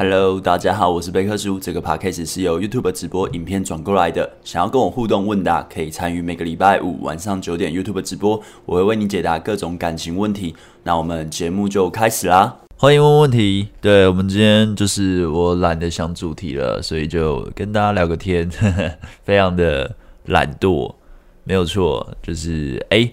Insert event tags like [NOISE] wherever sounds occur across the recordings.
Hello，大家好，我是贝克叔。这个 podcast 是由 YouTube 直播影片转过来的。想要跟我互动问答，可以参与每个礼拜五晚上九点 YouTube 直播，我会为你解答各种感情问题。那我们节目就开始啦，欢迎问问题。对，我们今天就是我懒得想主题了，所以就跟大家聊个天，呵呵，非常的懒惰，没有错，就是哎。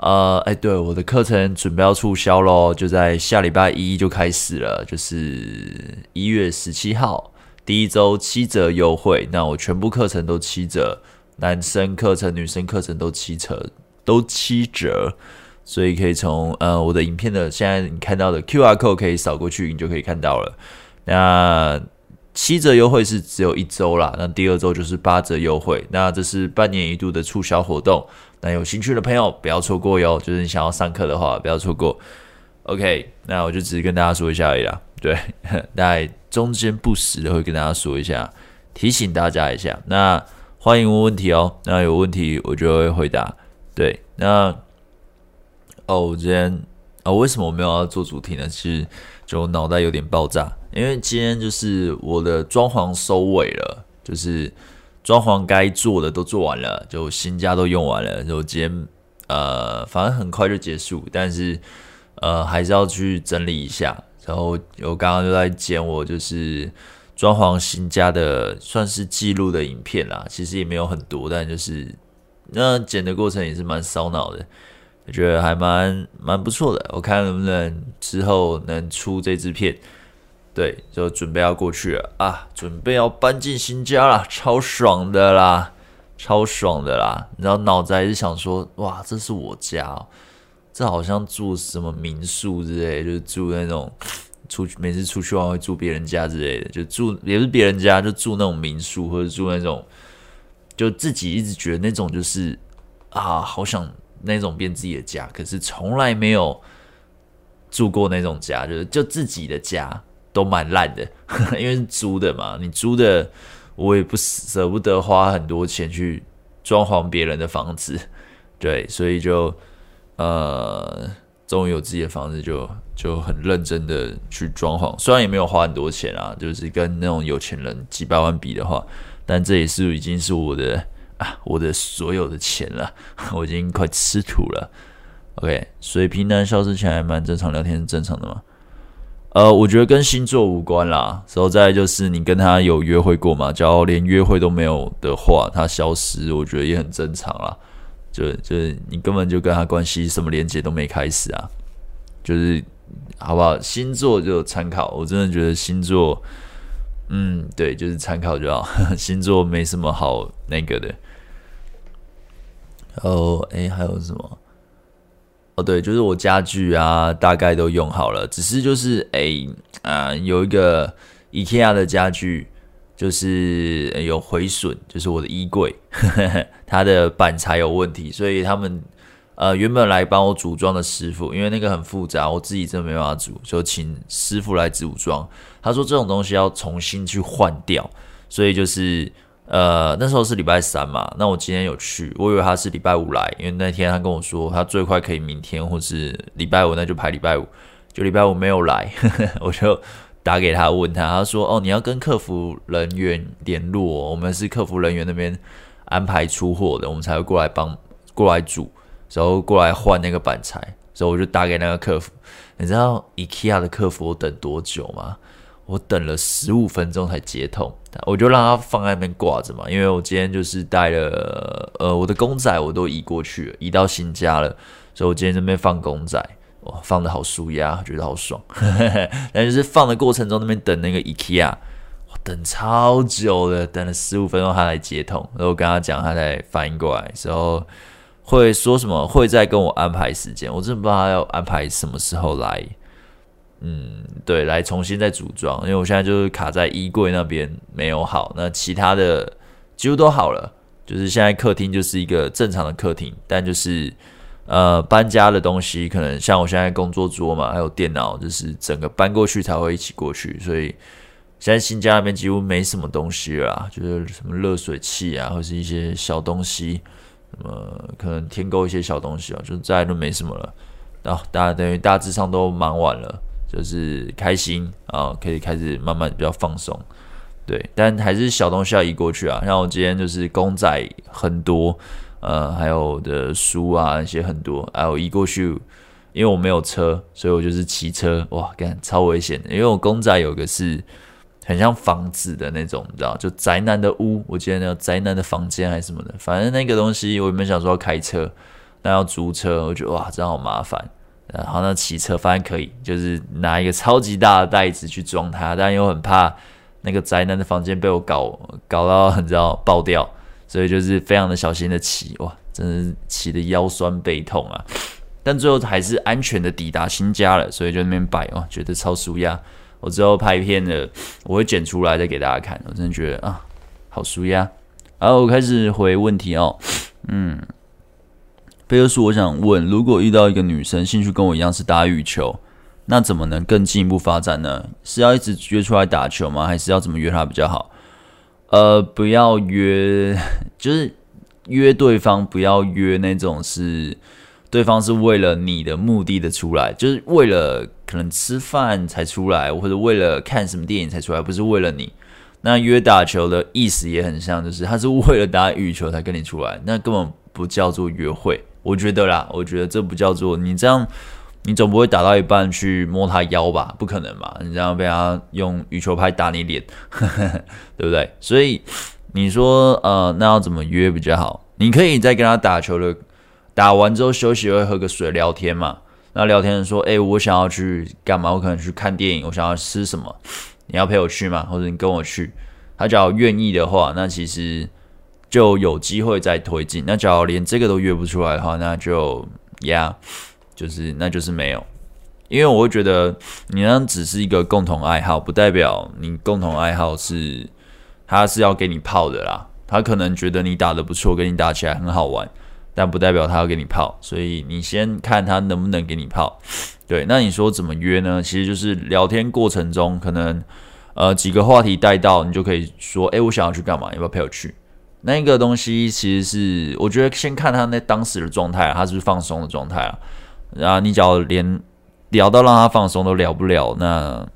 呃，哎，对，我的课程准备要促销咯，就在下礼拜一就开始了，就是一月十七号，第一周七折优惠。那我全部课程都七折，男生课程、女生课程都七折，都七折，所以可以从呃我的影片的现在你看到的 QR code 可以扫过去，你就可以看到了。那七折优惠是只有一周啦，那第二周就是八折优惠。那这是半年一度的促销活动。那有兴趣的朋友不要错过哟，就是你想要上课的话不要错过。OK，那我就只是跟大家说一下而已啦。对，大概中间不时的会跟大家说一下，提醒大家一下。那欢迎问问题哦，那有问题我就会回答。对，那哦，我今天哦，为什么我没有要做主题呢？其实就脑袋有点爆炸，因为今天就是我的装潢收尾了，就是。装潢该做的都做完了，就新家都用完了，就今天呃，反正很快就结束，但是呃，还是要去整理一下。然后我刚刚就在剪我就是装潢新家的，算是记录的影片啦。其实也没有很多，但就是那剪的过程也是蛮烧脑的，我觉得还蛮蛮不错的。我看能不能之后能出这支片。对，就准备要过去了啊！准备要搬进新家了，超爽的啦，超爽的啦！然后脑子还是想说，哇，这是我家哦，这好像住什么民宿之类，就是住那种出去每次出去玩会住别人家之类的，就住也是别人家，就住那种民宿或者住那种，就自己一直觉得那种就是啊，好想那种变自己的家，可是从来没有住过那种家，就是就自己的家。都蛮烂的，[LAUGHS] 因为是租的嘛。你租的，我也不舍不得花很多钱去装潢别人的房子，[LAUGHS] 对，所以就呃，终于有自己的房子就，就很认真的去装潢。虽然也没有花很多钱啊，就是跟那种有钱人几百万比的话，但这也是已经是我的啊，我的所有的钱了，[LAUGHS] 我已经快吃土了。OK，水平男消失起来蛮正常，聊天是正常的嘛？呃，我觉得跟星座无关啦。然后再就是你跟他有约会过吗？假如连约会都没有的话，他消失，我觉得也很正常啦。就就是你根本就跟他关系什么连接都没开始啊。就是好不好？星座就参考，我真的觉得星座，嗯，对，就是参考就好。[LAUGHS] 星座没什么好那个的。然后，诶，还有什么？对，就是我家具啊，大概都用好了，只是就是哎啊、呃，有一个 IKEA 的家具，就是有毁损，就是我的衣柜，呵 [LAUGHS] 呵它的板材有问题，所以他们呃原本来帮我组装的师傅，因为那个很复杂，我自己真的没办法组，就请师傅来组装。他说这种东西要重新去换掉，所以就是。呃，那时候是礼拜三嘛，那我今天有去，我以为他是礼拜五来，因为那天他跟我说他最快可以明天或是礼拜五，那就排礼拜五，就礼拜五没有来，呵呵，我就打给他问他，他说哦，你要跟客服人员联络，我们是客服人员那边安排出货的，我们才会过来帮过来煮，然后过来换那个板材，所以我就打给那个客服，你知道 IKEA 的客服等多久吗？我等了十五分钟才接通，我就让他放在那边挂着嘛，因为我今天就是带了呃我的公仔，我都移过去了，移到新家了，所以我今天这边放公仔，哇，放的好舒压，觉得好爽。[LAUGHS] 但就是放的过程中，那边等那个 IKEA，我等超久的，等了十五分钟他来接通，然后我跟他讲，他才反应过来，时候会说什么会再跟我安排时间，我真的不知道他要安排什么时候来。嗯，对，来重新再组装，因为我现在就是卡在衣柜那边没有好，那其他的几乎都好了，就是现在客厅就是一个正常的客厅，但就是呃搬家的东西可能像我现在工作桌嘛，还有电脑，就是整个搬过去才会一起过去，所以现在新家那边几乎没什么东西了，就是什么热水器啊，或是一些小东西，什么可能添购一些小东西啊，就再都没什么了，然后大家等于大致上都忙完了。就是开心啊，可以开始慢慢比较放松。对，但还是小东西要移过去啊。像我今天就是公仔很多，呃，还有的书啊那些很多，还有移过去，因为我没有车，所以我就是骑车。哇，干超危险的，因为我公仔有个是很像房子的那种，你知道，就宅男的屋。我记得那宅男的房间还是什么的，反正那个东西我原本想说要开车，那要租车，我觉得哇，真好麻烦。然后那骑车发现可以，就是拿一个超级大的袋子去装它，但又很怕。那个宅男的房间被我搞搞到，很知道爆掉，所以就是非常的小心的骑，哇，真的是骑的腰酸背痛啊！但最后还是安全的抵达新家了，所以就那边摆哦，觉得超舒压。我之后拍片的，我会剪出来再给大家看，我真的觉得啊，好舒压。然后，我开始回问题哦，嗯，贝克书，我想问，如果遇到一个女生兴趣跟我一样是打羽球。那怎么能更进一步发展呢？是要一直约出来打球吗？还是要怎么约她比较好？呃，不要约，[LAUGHS] 就是约对方，不要约那种是对方是为了你的目的的出来，就是为了可能吃饭才出来，或者为了看什么电影才出来，不是为了你。那约打球的意思也很像，就是他是为了打羽球才跟你出来，那根本不叫做约会。我觉得啦，我觉得这不叫做你这样。你总不会打到一半去摸他腰吧？不可能吧？你这样被他用羽球拍打你脸，[LAUGHS] 对不对？所以你说，呃，那要怎么约比较好？你可以在跟他打球的，打完之后休息会喝个水聊天嘛。那聊天说，诶，我想要去干嘛？我可能去看电影，我想要吃什么？你要陪我去吗？或者你跟我去？他只要愿意的话，那其实就有机会再推进。那假如连这个都约不出来的话，那就呀。就是，那就是没有，因为我会觉得你那只是一个共同爱好，不代表你共同爱好是他是要给你泡的啦。他可能觉得你打得不错，跟你打起来很好玩，但不代表他要给你泡。所以你先看他能不能给你泡。对，那你说怎么约呢？其实就是聊天过程中，可能呃几个话题带到，你就可以说，诶，我想要去干嘛？要不要陪我去？那个东西其实是我觉得先看他那当时的状态，他是不是放松的状态啊？然后你只要连聊到让他放松都聊不了，那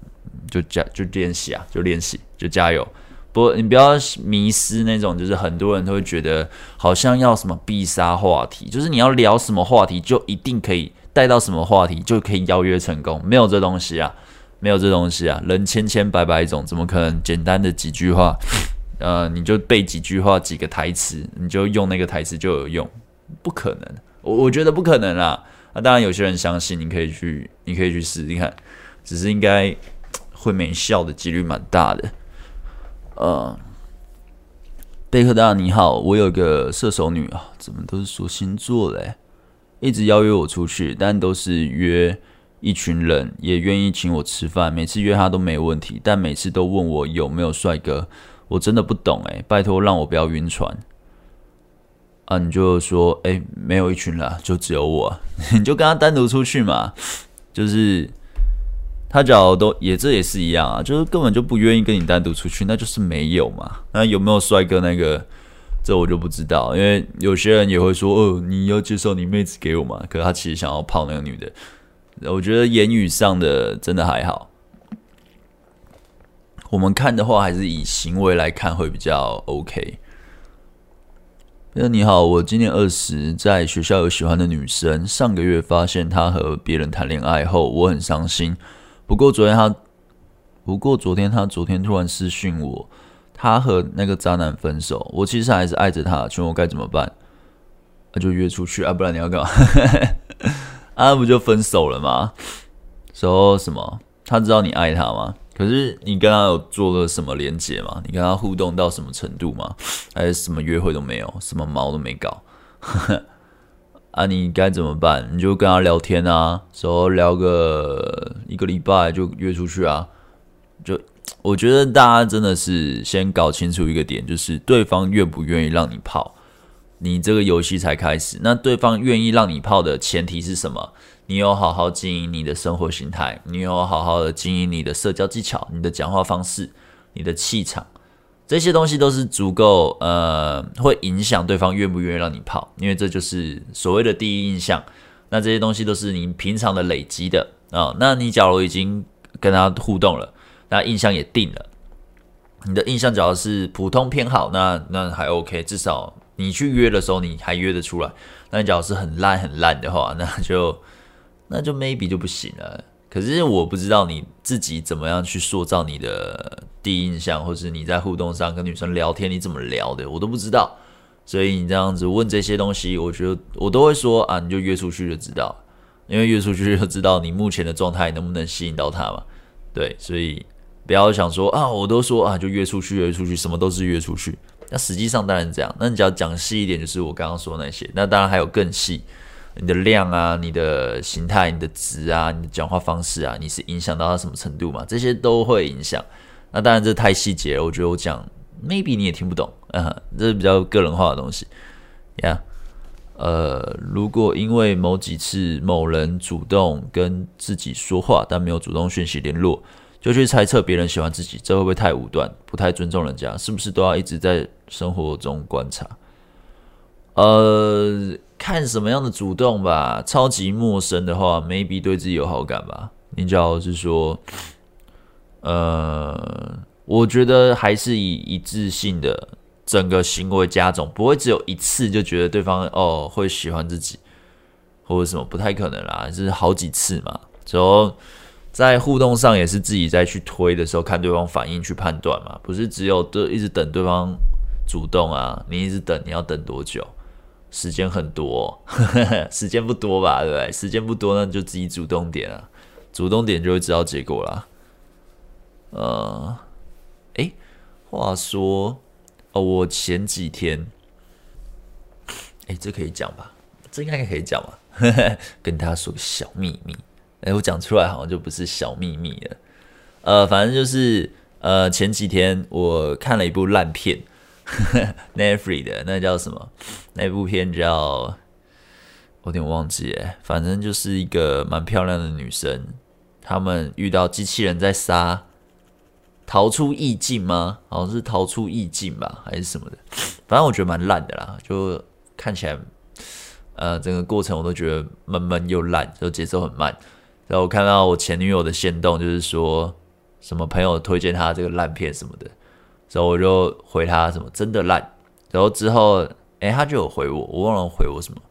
就加就练习啊，就练习就加油。不，你不要迷失那种，就是很多人都会觉得好像要什么必杀话题，就是你要聊什么话题就一定可以带到什么话题就可以邀约成功，没有这东西啊，没有这东西啊，人千千百百种，怎么可能简单的几句话，呃，你就背几句话几个台词，你就用那个台词就有用？不可能，我我觉得不可能啦。那、啊、当然，有些人相信你可以去，你可以去试试看，只是应该会没效的几率蛮大的。呃，贝克大你好，我有个射手女啊，怎么都是说星座嘞？一直邀约我出去，但都是约一群人，也愿意请我吃饭，每次约她都没问题，但每次都问我有没有帅哥，我真的不懂诶，拜托让我不要晕船。啊，你就说，哎、没有一群了，就只有我，[LAUGHS] 你就跟他单独出去嘛。就是他只要都也这也是一样啊，就是根本就不愿意跟你单独出去，那就是没有嘛。那有没有帅哥那个，这我就不知道，因为有些人也会说，哦，你要介绍你妹子给我嘛。可是他其实想要泡那个女的。我觉得言语上的真的还好，我们看的话还是以行为来看会比较 OK。那你好，我今年二十，在学校有喜欢的女生。上个月发现她和别人谈恋爱后，我很伤心。不过昨天她，不过昨天她昨天突然私讯我，她和那个渣男分手。我其实还是爱着她，请问我该怎么办？那、啊、就约出去啊，不然你要干嘛？[LAUGHS] 啊，不就分手了吗？说什么？他知道你爱他吗？可是你跟他有做了什么连接吗？你跟他互动到什么程度吗？还是什么约会都没有，什么毛都没搞？[LAUGHS] 啊，你该怎么办？你就跟他聊天啊，说聊个一个礼拜就约出去啊。就 [TSK] 我觉得大家真的是先搞清楚一个点，就是对方愿不愿意让你泡，你这个游戏才开始。那对方愿意让你泡的前提是什么？你有好好经营你的生活形态，你有好好的经营你的社交技巧，你的讲话方式，你的气场，这些东西都是足够呃，会影响对方愿不愿意让你泡，因为这就是所谓的第一印象。那这些东西都是你平常的累积的啊。那你假如已经跟他互动了，那印象也定了，你的印象只要是普通偏好，那那还 OK，至少你去约的时候你还约得出来。那你假如是很烂很烂的话，那就那就 maybe 就不行了。可是我不知道你自己怎么样去塑造你的第一印象，或是你在互动上跟女生聊天你怎么聊的，我都不知道。所以你这样子问这些东西，我觉得我都会说啊，你就约出去就知道，因为约出去就知道你目前的状态能不能吸引到他嘛。对，所以不要想说啊，我都说啊，就约出去约出去，什么都是约出去。那实际上当然这样。那你只要讲细一点，就是我刚刚说那些。那当然还有更细，你的量啊，你的形态，你的值啊，你的讲话方式啊，你是影响到他什么程度嘛？这些都会影响。那当然这太细节了，我觉得我讲。maybe 你也听不懂，嗯，这是比较个人化的东西，呀、呃，如果因为某几次某人主动跟自己说话，但没有主动讯息联络，就去猜测别人喜欢自己，这会不会太武断，不太尊重人家？是不是都要一直在生活中观察？呃，看什么样的主动吧，超级陌生的话，maybe 对自己有好感吧。你只要是说，呃。我觉得还是以一致性的整个行为加总，不会只有一次就觉得对方哦会喜欢自己，或者什么不太可能啦，就是好几次嘛。之后在互动上也是自己再去推的时候，看对方反应去判断嘛，不是只有对一直等对方主动啊，你一直等，你要等多久？时间很多，[LAUGHS] 时间不多吧，对不对？时间不多，那你就自己主动点啊，主动点就会知道结果啦。呃。哎，话说，哦，我前几天，哎，这可以讲吧？这应该可以讲吧？[LAUGHS] 跟大家说个小秘密，哎，我讲出来好像就不是小秘密了。呃，反正就是，呃，前几天我看了一部烂片 [LAUGHS] Netflix 的，那叫什么？那部片叫，我有点忘记，哎，反正就是一个蛮漂亮的女生，她们遇到机器人在杀。逃出意境吗？好像是逃出意境吧，还是什么的？反正我觉得蛮烂的啦，就看起来，呃，整个过程我都觉得闷闷又烂，就节奏很慢。然后我看到我前女友的线动，就是说什么朋友推荐他这个烂片什么的，然后我就回他什么真的烂。然后之后，哎，他就有回我，我忘了回我什么。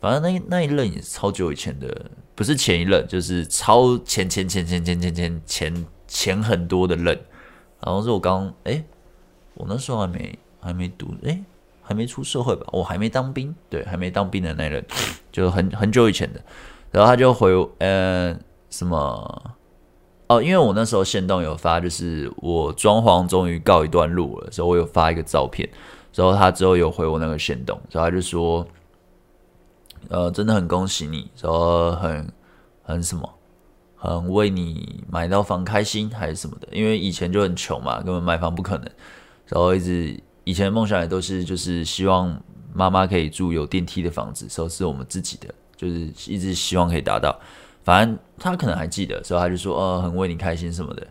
反正那那一任也是超久以前的，不是前一任，就是超前前前前前前前前前很多的任。然后是我刚哎、我那时候还没还没读哎、还没出社会吧？我还没当兵，对，还没当兵的那任，就很很久以前的。然后他就回呃什么哦，因为我那时候线动有发，就是我装潢终于告一段落了，所以我有发一个照片。然后他之后有回我那个线动，然后他就说，呃，真的很恭喜你，然后很很什么。很为你买到房开心还是什么的，因为以前就很穷嘛，根本买房不可能。然后一直以前的梦想也都是就是希望妈妈可以住有电梯的房子，所以是我们自己的，就是一直希望可以达到。反正他可能还记得，所以他就说：“呃，很为你开心什么的。”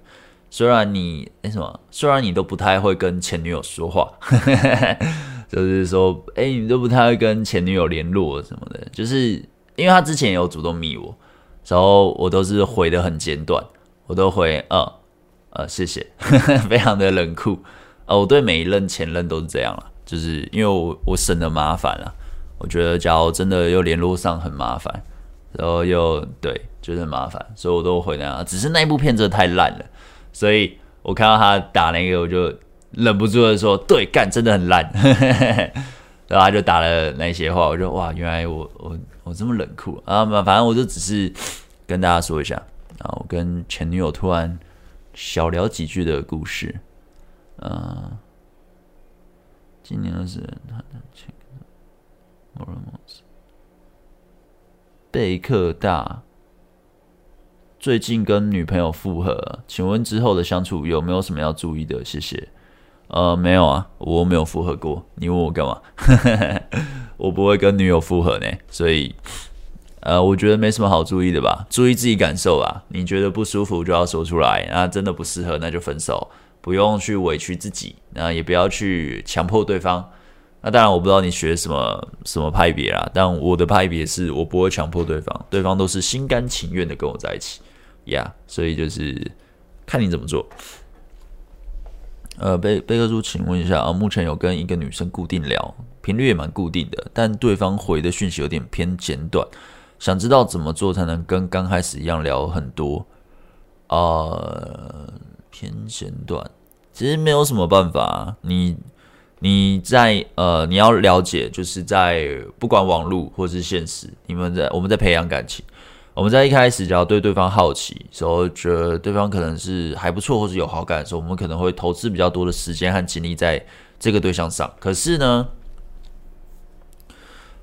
虽然你那什么，虽然你都不太会跟前女友说话，[LAUGHS] 就是说哎你都不太会跟前女友联络什么的，就是因为他之前有主动密我。然后我都是回的很简短，我都回呃呃谢谢，[LAUGHS] 非常的冷酷。呃，我对每一任前任都是这样了，就是因为我我省得麻烦了。我觉得假如真的又联络上很麻烦，然后又对就是很麻烦，所以我都回那样。只是那部片真的太烂了，所以我看到他打那个，我就忍不住的说：“对，干真的很烂。[LAUGHS] ”然后他就打了那些话，我就哇，原来我我。我这么冷酷啊！反正我就只是跟大家说一下啊，我跟前女友突然小聊几句的故事。嗯、今年二十，他前莫尔莫斯贝克大最近跟女朋友复合，请问之后的相处有没有什么要注意的？谢谢。呃，没有啊，我没有复合过。你问我干嘛？[LAUGHS] 我不会跟女友复合呢，所以，呃，我觉得没什么好注意的吧。注意自己感受吧。你觉得不舒服就要说出来，那真的不适合那就分手，不用去委屈自己，那也不要去强迫对方。那当然，我不知道你学什么什么派别啦，但我的派别是我不会强迫对方，对方都是心甘情愿的跟我在一起。呀所以就是看你怎么做。呃，贝贝克叔，请问一下啊，目前有跟一个女生固定聊，频率也蛮固定的，但对方回的讯息有点偏简短，想知道怎么做才能跟刚开始一样聊很多？呃，偏简短，其实没有什么办法，你你在呃，你要了解，就是在不管网络或是现实，你们在我们在培养感情。我们在一开始只要对对方好奇，时候觉得对方可能是还不错，或是有好感的时候，我们可能会投资比较多的时间和精力在这个对象上。可是呢，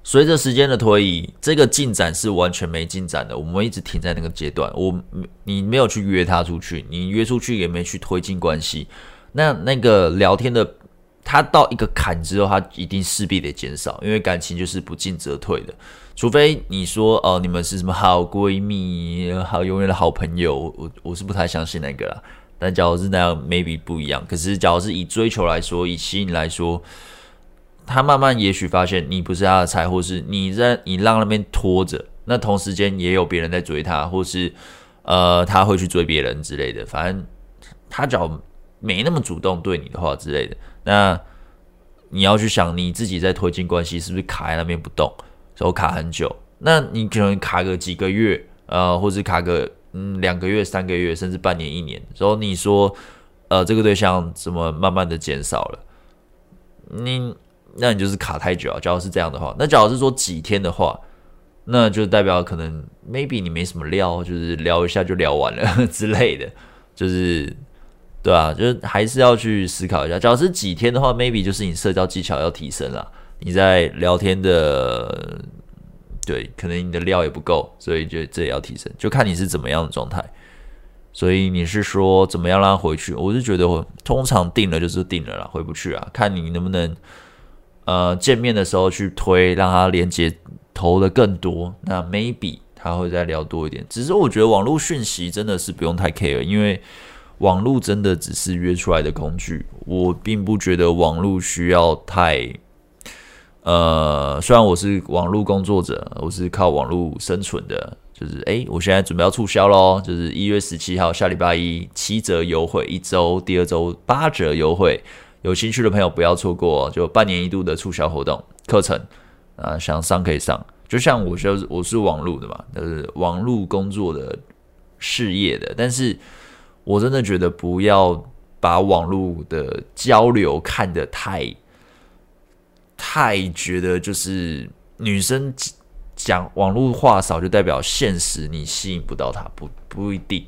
随着时间的推移，这个进展是完全没进展的。我们一直停在那个阶段。我你没有去约他出去，你约出去也没去推进关系。那那个聊天的，他到一个坎之后，他一定势必得减少，因为感情就是不进则退的。除非你说哦，你们是什么好闺蜜，好永远的好朋友，我我是不太相信那个啦。但假如是那样，maybe 不一样。可是假如是以追求来说，以吸引来说，他慢慢也许发现你不是他的菜，或是你在你让那边拖着，那同时间也有别人在追他，或是呃他会去追别人之类的。反正他只要没那么主动对你的话之类的，那你要去想你自己在推进关系是不是卡在那边不动。然后卡很久，那你可能卡个几个月，呃，或者卡个嗯两个月、三个月，甚至半年、一年。然后你说，呃，这个对象怎么慢慢的减少了？你那你就是卡太久啊。假如是这样的话，那假如是说几天的话，那就代表可能 maybe 你没什么料，就是聊一下就聊完了 [LAUGHS] 之类的，就是对啊，就是还是要去思考一下。假如是几天的话，maybe 就是你社交技巧要提升了。你在聊天的，对，可能你的料也不够，所以就这也要提升，就看你是怎么样的状态。所以你是说怎么样让他回去？我是觉得我通常定了就是定了啦，回不去啊。看你能不能呃见面的时候去推，让他连接投的更多，那 maybe 他会再聊多一点。只是我觉得网络讯息真的是不用太 care，因为网络真的只是约出来的工具，我并不觉得网络需要太。呃，虽然我是网络工作者，我是靠网络生存的，就是诶，我现在准备要促销咯，就是一月十七号下礼拜一七折优惠一周，第二周八折优惠，有兴趣的朋友不要错过，就半年一度的促销活动课程啊，想上可以上。就像我就是我是网络的嘛，就是网络工作的事业的，但是我真的觉得不要把网络的交流看得太。太觉得就是女生讲网络话少，就代表现实你吸引不到她，不不一定，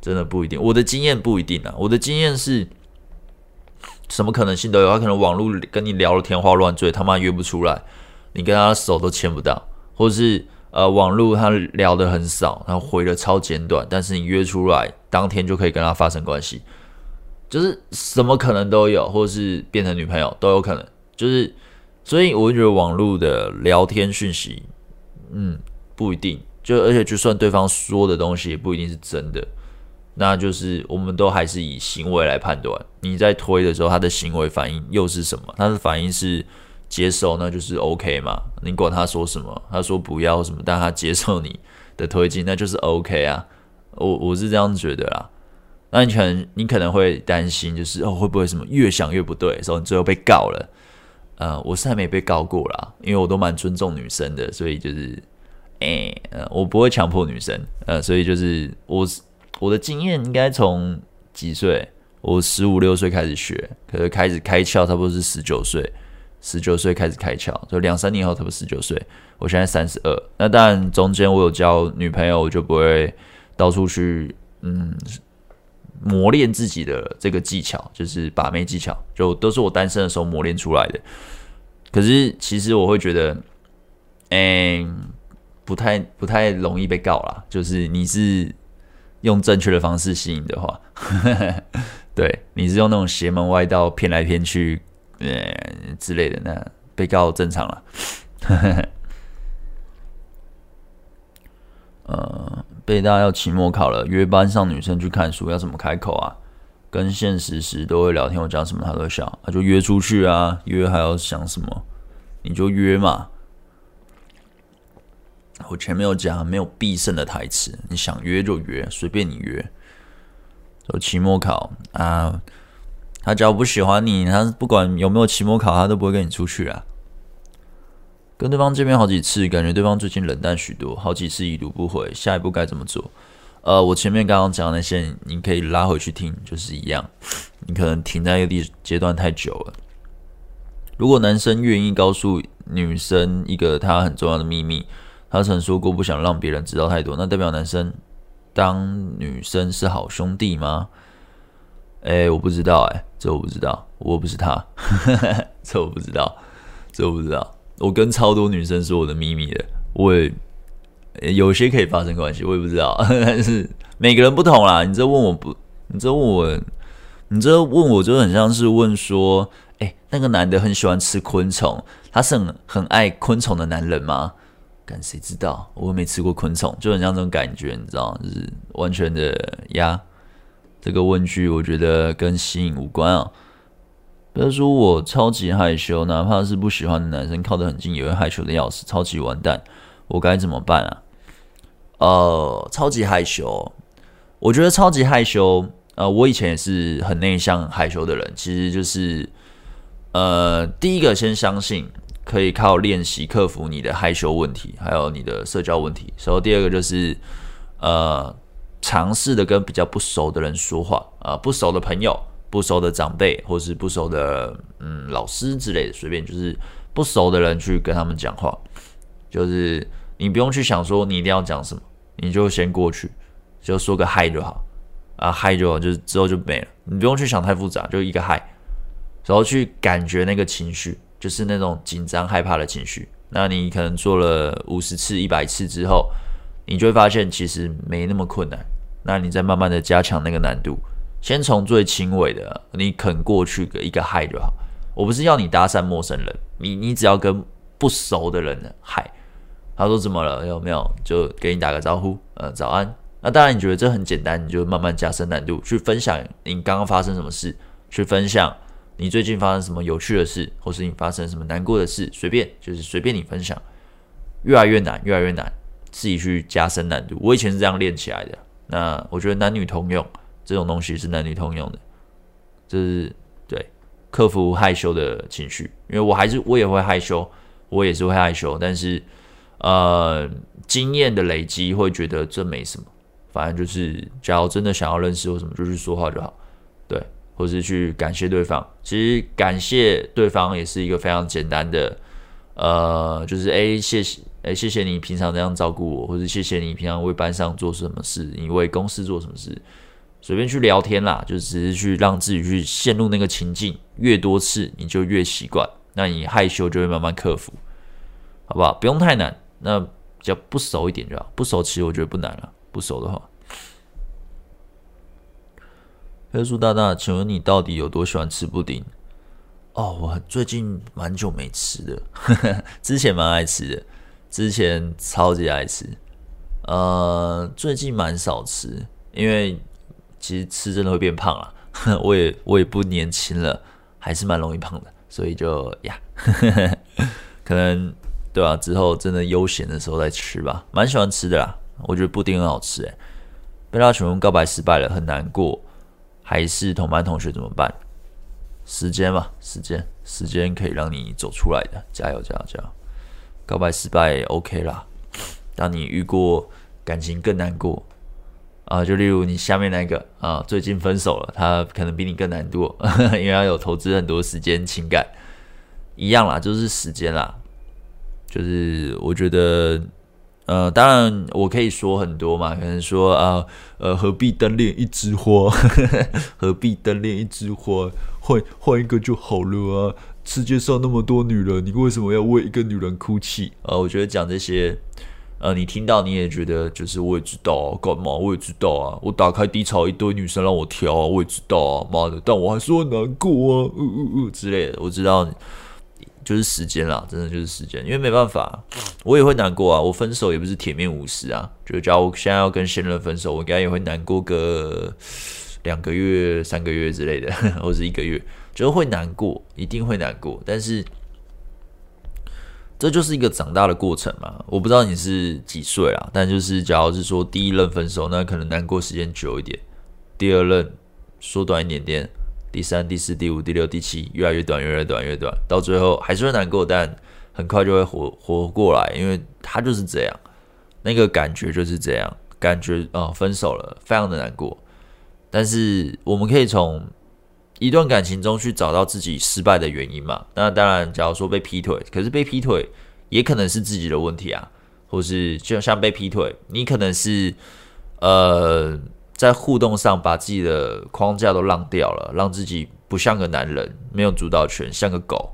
真的不一定。我的经验不一定啊，我的经验是什么可能性都有。他可能网络跟你聊得天花乱坠，他妈约不出来，你跟他手都牵不到，或者是呃网络他聊得很少，然后回的超简短，但是你约出来当天就可以跟他发生关系，就是什么可能都有，或者是变成女朋友都有可能，就是。所以我觉得网络的聊天讯息，嗯，不一定。就而且就算对方说的东西也不一定是真的，那就是我们都还是以行为来判断。你在推的时候，他的行为反应又是什么？他的反应是接受，那就是 OK 嘛。你管他说什么，他说不要什么，但他接受你的推进，那就是 OK 啊。我我是这样觉得啦。那你可能你可能会担心，就是哦会不会什么越想越不对，所以你最后被告了。呃，我是还没被告过啦，因为我都蛮尊重女生的，所以就是，哎、欸，呃，我不会强迫女生，呃，所以就是我我的经验应该从几岁？我十五六岁开始学，可是开始开窍，差不多是十九岁，十九岁开始开窍，就两三年后，差不多十九岁。我现在三十二，那当然中间我有交女朋友，我就不会到处去，嗯。磨练自己的这个技巧，就是把妹技巧，就都是我单身的时候磨练出来的。可是其实我会觉得，嗯，不太不太容易被告啦。就是你是用正确的方式吸引的话，[LAUGHS] 对，你是用那种邪门歪道骗来骗去，呃之类的，那被告正常了。[LAUGHS] 呃。北大要期末考了，约班上女生去看书，要怎么开口啊？跟现实时都会聊天，我讲什么她都笑，那就约出去啊，约还要想什么？你就约嘛。我前面有讲，没有必胜的台词，你想约就约，随便你约。就期末考啊，他只要不喜欢你，他不管有没有期末考，他都不会跟你出去啊。跟对方见面好几次，感觉对方最近冷淡许多，好几次已读不回，下一步该怎么做？呃，我前面刚刚讲的那些，你可以拉回去听，就是一样。你可能停在一个地阶段太久了。如果男生愿意告诉女生一个他很重要的秘密，他曾说过不想让别人知道太多，那代表男生当女生是好兄弟吗？哎，我不知道，哎，这我不知道，我不是他，[LAUGHS] 这我不知道，这我不知道。我跟超多女生说我的秘密的，我也。有些可以发生关系，我也不知道，[LAUGHS] 但是每个人不同啦。你这问我不，你这问我，你这问我就很像是问说，哎、那个男的很喜欢吃昆虫，他是很很爱昆虫的男人吗？干谁知道？我没吃过昆虫，就很像这种感觉，你知道，就是完全的呀。这个问句我觉得跟吸引无关啊。比如说我超级害羞，哪怕是不喜欢的男生靠得很近，也会害羞的要死，超级完蛋。我该怎么办啊？呃，超级害羞，我觉得超级害羞。呃，我以前也是很内向、害羞的人。其实就是，呃，第一个先相信可以靠练习克服你的害羞问题，还有你的社交问题。然后第二个就是，呃，尝试的跟比较不熟的人说话啊，不熟的朋友、不熟的长辈，或是不熟的嗯老师之类的，随便就是不熟的人去跟他们讲话，就是。你不用去想说你一定要讲什么，你就先过去，就说个嗨就好啊，嗨就好，就是之后就没了。你不用去想太复杂，就一个嗨，然后去感觉那个情绪，就是那种紧张害怕的情绪。那你可能做了五十次、一百次之后，你就会发现其实没那么困难。那你再慢慢的加强那个难度，先从最轻微的，你肯过去个一个嗨就好。我不是要你搭讪陌生人，你你只要跟不熟的人嗨。他说怎么了？有没有？就给你打个招呼，呃，早安。那当然，你觉得这很简单，你就慢慢加深难度，去分享你刚刚发生什么事，去分享你最近发生什么有趣的事，或是你发生什么难过的事，随便，就是随便你分享。越来越难，越来越难，自己去加深难度。我以前是这样练起来的。那我觉得男女通用，这种东西是男女通用的，就是对克服害羞的情绪，因为我还是我也会害羞，我也是会害羞，但是。呃，经验的累积会觉得这没什么，反正就是，假如真的想要认识或什么，就去说话就好，对，或是去感谢对方。其实感谢对方也是一个非常简单的，呃，就是哎，谢谢，哎，谢谢你平常这样照顾我，或者谢谢你平常为班上做什么事，你为公司做什么事，随便去聊天啦，就只是去让自己去陷入那个情境，越多次你就越习惯，那你害羞就会慢慢克服，好不好？不用太难。那比较不熟一点就好，不熟其实我觉得不难了。不熟的话，黑叔大大，请问你到底有多喜欢吃布丁？哦，我最近蛮久没吃的，呵呵，之前蛮爱吃的，之前超级爱吃。呃，最近蛮少吃，因为其实吃真的会变胖了。[LAUGHS] 我也我也不年轻了，还是蛮容易胖的，所以就呀，呵呵，可能。对啊，之后真的悠闲的时候再吃吧，蛮喜欢吃的啦。我觉得布丁很好吃诶。被他求婚告白失败了，很难过，还是同班同学怎么办？时间吧，时间，时间可以让你走出来的，加油，加油，加油！告白失败 OK 啦。当你遇过感情更难过啊，就例如你下面那个啊，最近分手了，他可能比你更难过，[LAUGHS] 因为他有投资很多时间情感，一样啦，就是时间啦。就是我觉得，呃，当然我可以说很多嘛，可能说啊，呃，何必单恋一枝花？[LAUGHS] 何必单恋一枝花？换换一个就好了啊！世界上那么多女人，你为什么要为一个女人哭泣？啊，我觉得讲这些，呃，你听到你也觉得，就是我也知道，干嘛？我也知道啊，我打开低潮一堆女生让我挑，我也知道啊，妈的，但我还是会难过啊，嗯嗯嗯之类的，我知道。就是时间啦，真的就是时间，因为没办法，我也会难过啊。我分手也不是铁面无私啊，就假如我现在要跟现任分手，我应该也会难过个两个月、三个月之类的，或者一个月，就是会难过，一定会难过。但是这就是一个长大的过程嘛。我不知道你是几岁啦，但就是假如是说第一任分手，那可能难过时间久一点；第二任缩短一点点；第三、第四、第五、第六、第七，越来越短，越来越短，越短，到最后还是会难过，但很快就会活活过来，因为他就是这样，那个感觉就是这样，感觉哦，分手了，非常的难过。但是我们可以从一段感情中去找到自己失败的原因嘛？那当然，假如说被劈腿，可是被劈腿也可能是自己的问题啊，或是就像被劈腿，你可能是呃在互动上把自己的框架都让掉了，让自己不像个男人，没有主导权，像个狗。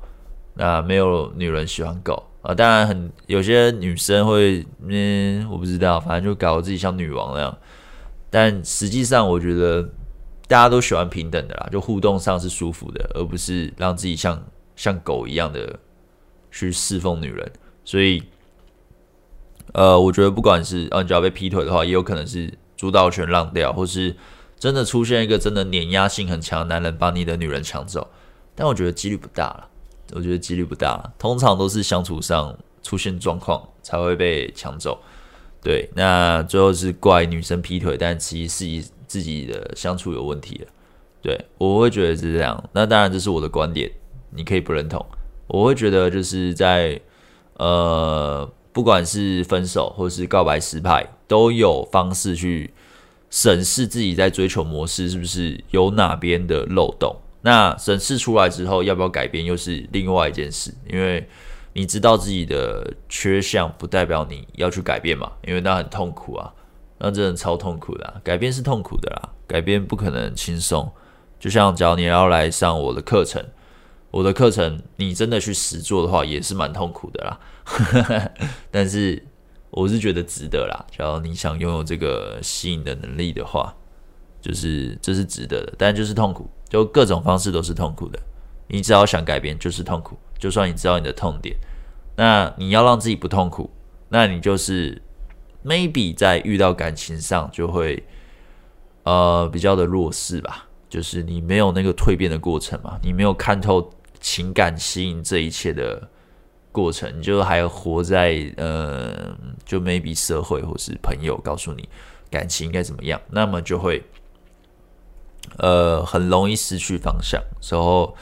那没有女人喜欢狗啊，当然很有些女生会，嗯，我不知道，反正就搞得自己像女王那样。但实际上，我觉得。大家都喜欢平等的啦，就互动上是舒服的，而不是让自己像像狗一样的去侍奉女人。所以，呃，我觉得不管是嗯，你只要被劈腿的话，也有可能是主导权让掉，或是真的出现一个真的碾压性很强的男人把你的女人抢走。但我觉得几率不大了，我觉得几率不大了，通常都是相处上出现状况才会被抢走。对，那最后是怪女生劈腿，但其实是以。自己的相处有问题了，对，我会觉得是这样。那当然这是我的观点，你可以不认同。我会觉得就是在呃，不管是分手或是告白失败，都有方式去审视自己在追求模式是不是有哪边的漏洞。那审视出来之后，要不要改变又是另外一件事。因为你知道自己的缺项，不代表你要去改变嘛，因为那很痛苦啊。那真的超痛苦的，改变是痛苦的啦，改变不可能轻松。就像只要你要来上我的课程，我的课程你真的去实做的话，也是蛮痛苦的啦。[LAUGHS] 但是我是觉得值得啦。只要你想拥有这个吸引的能力的话，就是这是值得的，但就是痛苦，就各种方式都是痛苦的。你只要想改变，就是痛苦。就算你知道你的痛点，那你要让自己不痛苦，那你就是。Maybe 在遇到感情上就会呃比较的弱势吧，就是你没有那个蜕变的过程嘛，你没有看透情感吸引这一切的过程，你就还活在呃就 maybe 社会或是朋友告诉你感情应该怎么样，那么就会呃很容易失去方向，然后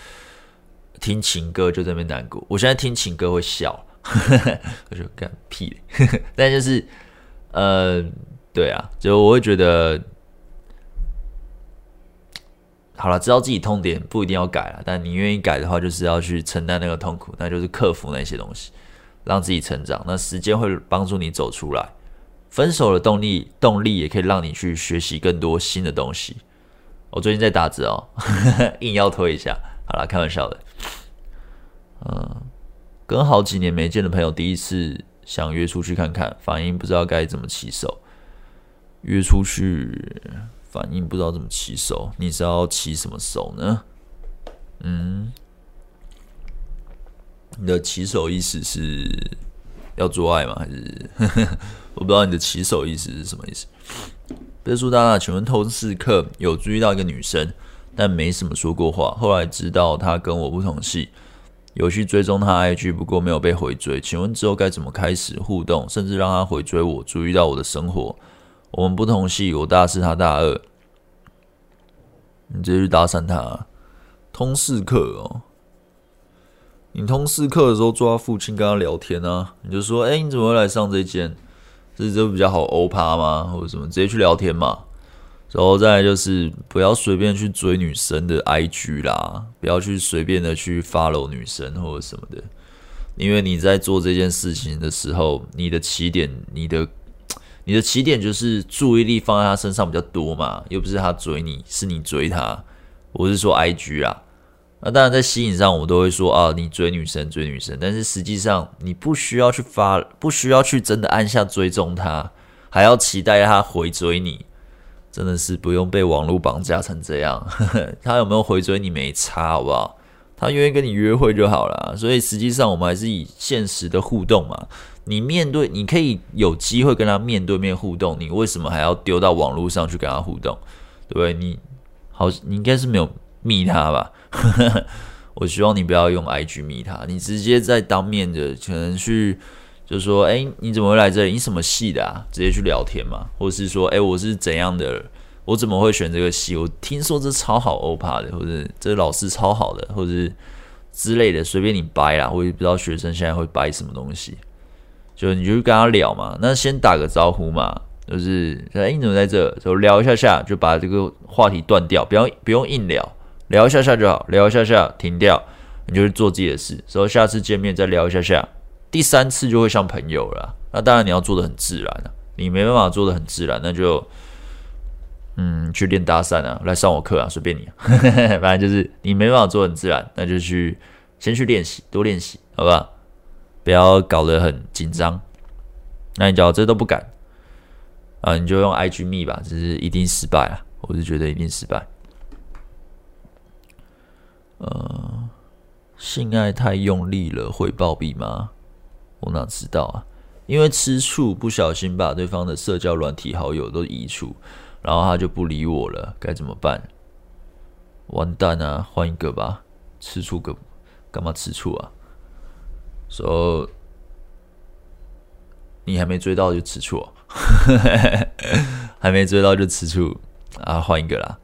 听情歌就在那边难过。我现在听情歌会笑，[LAUGHS] 我就干屁，[LAUGHS] 但就是。呃，对啊，就我会觉得，好了，知道自己痛点不一定要改了，但你愿意改的话，就是要去承担那个痛苦，那就是克服那些东西，让自己成长。那时间会帮助你走出来。分手的动力，动力也可以让你去学习更多新的东西。我最近在打字哦，[LAUGHS] 硬要推一下，好了，开玩笑的。嗯，跟好几年没见的朋友第一次。想约出去看看，反应不知道该怎么起手。约出去，反应不知道怎么起手。你是要起什么手呢？嗯，你的起手意思是要做爱吗？还是 [LAUGHS] 我不知道你的起手意思是什么意思？别说大大，请问通识课有注意到一个女生，但没什么说过话。后来知道她跟我不同系。有去追踪他 IG，不过没有被回追。请问之后该怎么开始互动，甚至让他回追我，注意到我的生活？我们不同系，我大四，他大二。你直接去搭讪他。通识课哦，你通识课的时候坐他附近跟他聊天啊，你就说：“哎，你怎么会来上这间？这这比较好欧趴吗？或者什么？直接去聊天嘛。”然后再来就是不要随便去追女生的 IG 啦，不要去随便的去 follow 女生或者什么的，因为你在做这件事情的时候，你的起点，你的 [TSK] 你的起点就是注意力放在他身上比较多嘛，又不是他追你，是你追他。我是说 IG 啊，那当然在吸引上，我都会说啊，你追女生追女生，但是实际上你不需要去发，不需要去真的按下追踪他，还要期待他回追你。真的是不用被网络绑架成这样，[LAUGHS] 他有没有回追你没差，好不好？他愿意跟你约会就好了。所以实际上我们还是以现实的互动嘛。你面对，你可以有机会跟他面对面互动，你为什么还要丢到网络上去跟他互动？对不对？你好，你应该是没有密他吧？[LAUGHS] 我希望你不要用 IG 密他，你直接在当面的可能去就说，哎，你怎么会来这里？你什么系的啊？直接去聊天嘛，或者是说，哎，我是怎样的？我怎么会选这个系？我听说这超好欧趴的，或者这老师超好的，或者是之类的，随便你掰啦。我也不知道学生现在会掰什么东西，就你就跟他聊嘛。那先打个招呼嘛，就是哎，你怎么在这？就聊一下下，就把这个话题断掉，不要不用硬聊，聊一下下就好，聊一下下停掉，你就去做自己的事。说下次见面再聊一下下，第三次就会像朋友了。那当然你要做的很自然了，你没办法做的很自然，那就。嗯，去练搭讪啊，来上我课啊，随便你，[LAUGHS] 反正就是你没办法做很自然，那就去先去练习，多练习，好吧？不要搞得很紧张。那你只要这都不敢啊，你就用 IG 密吧，只是一定失败啊，我是觉得一定失败。呃，性爱太用力了会暴毙吗？我哪知道啊？因为吃醋不小心把对方的社交软体好友都移除。然后他就不理我了，该怎么办？完蛋啊！换一个吧，吃醋个干嘛吃醋啊？说、so, 你还没追到就吃醋，[LAUGHS] 还没追到就吃醋啊！换一个啦，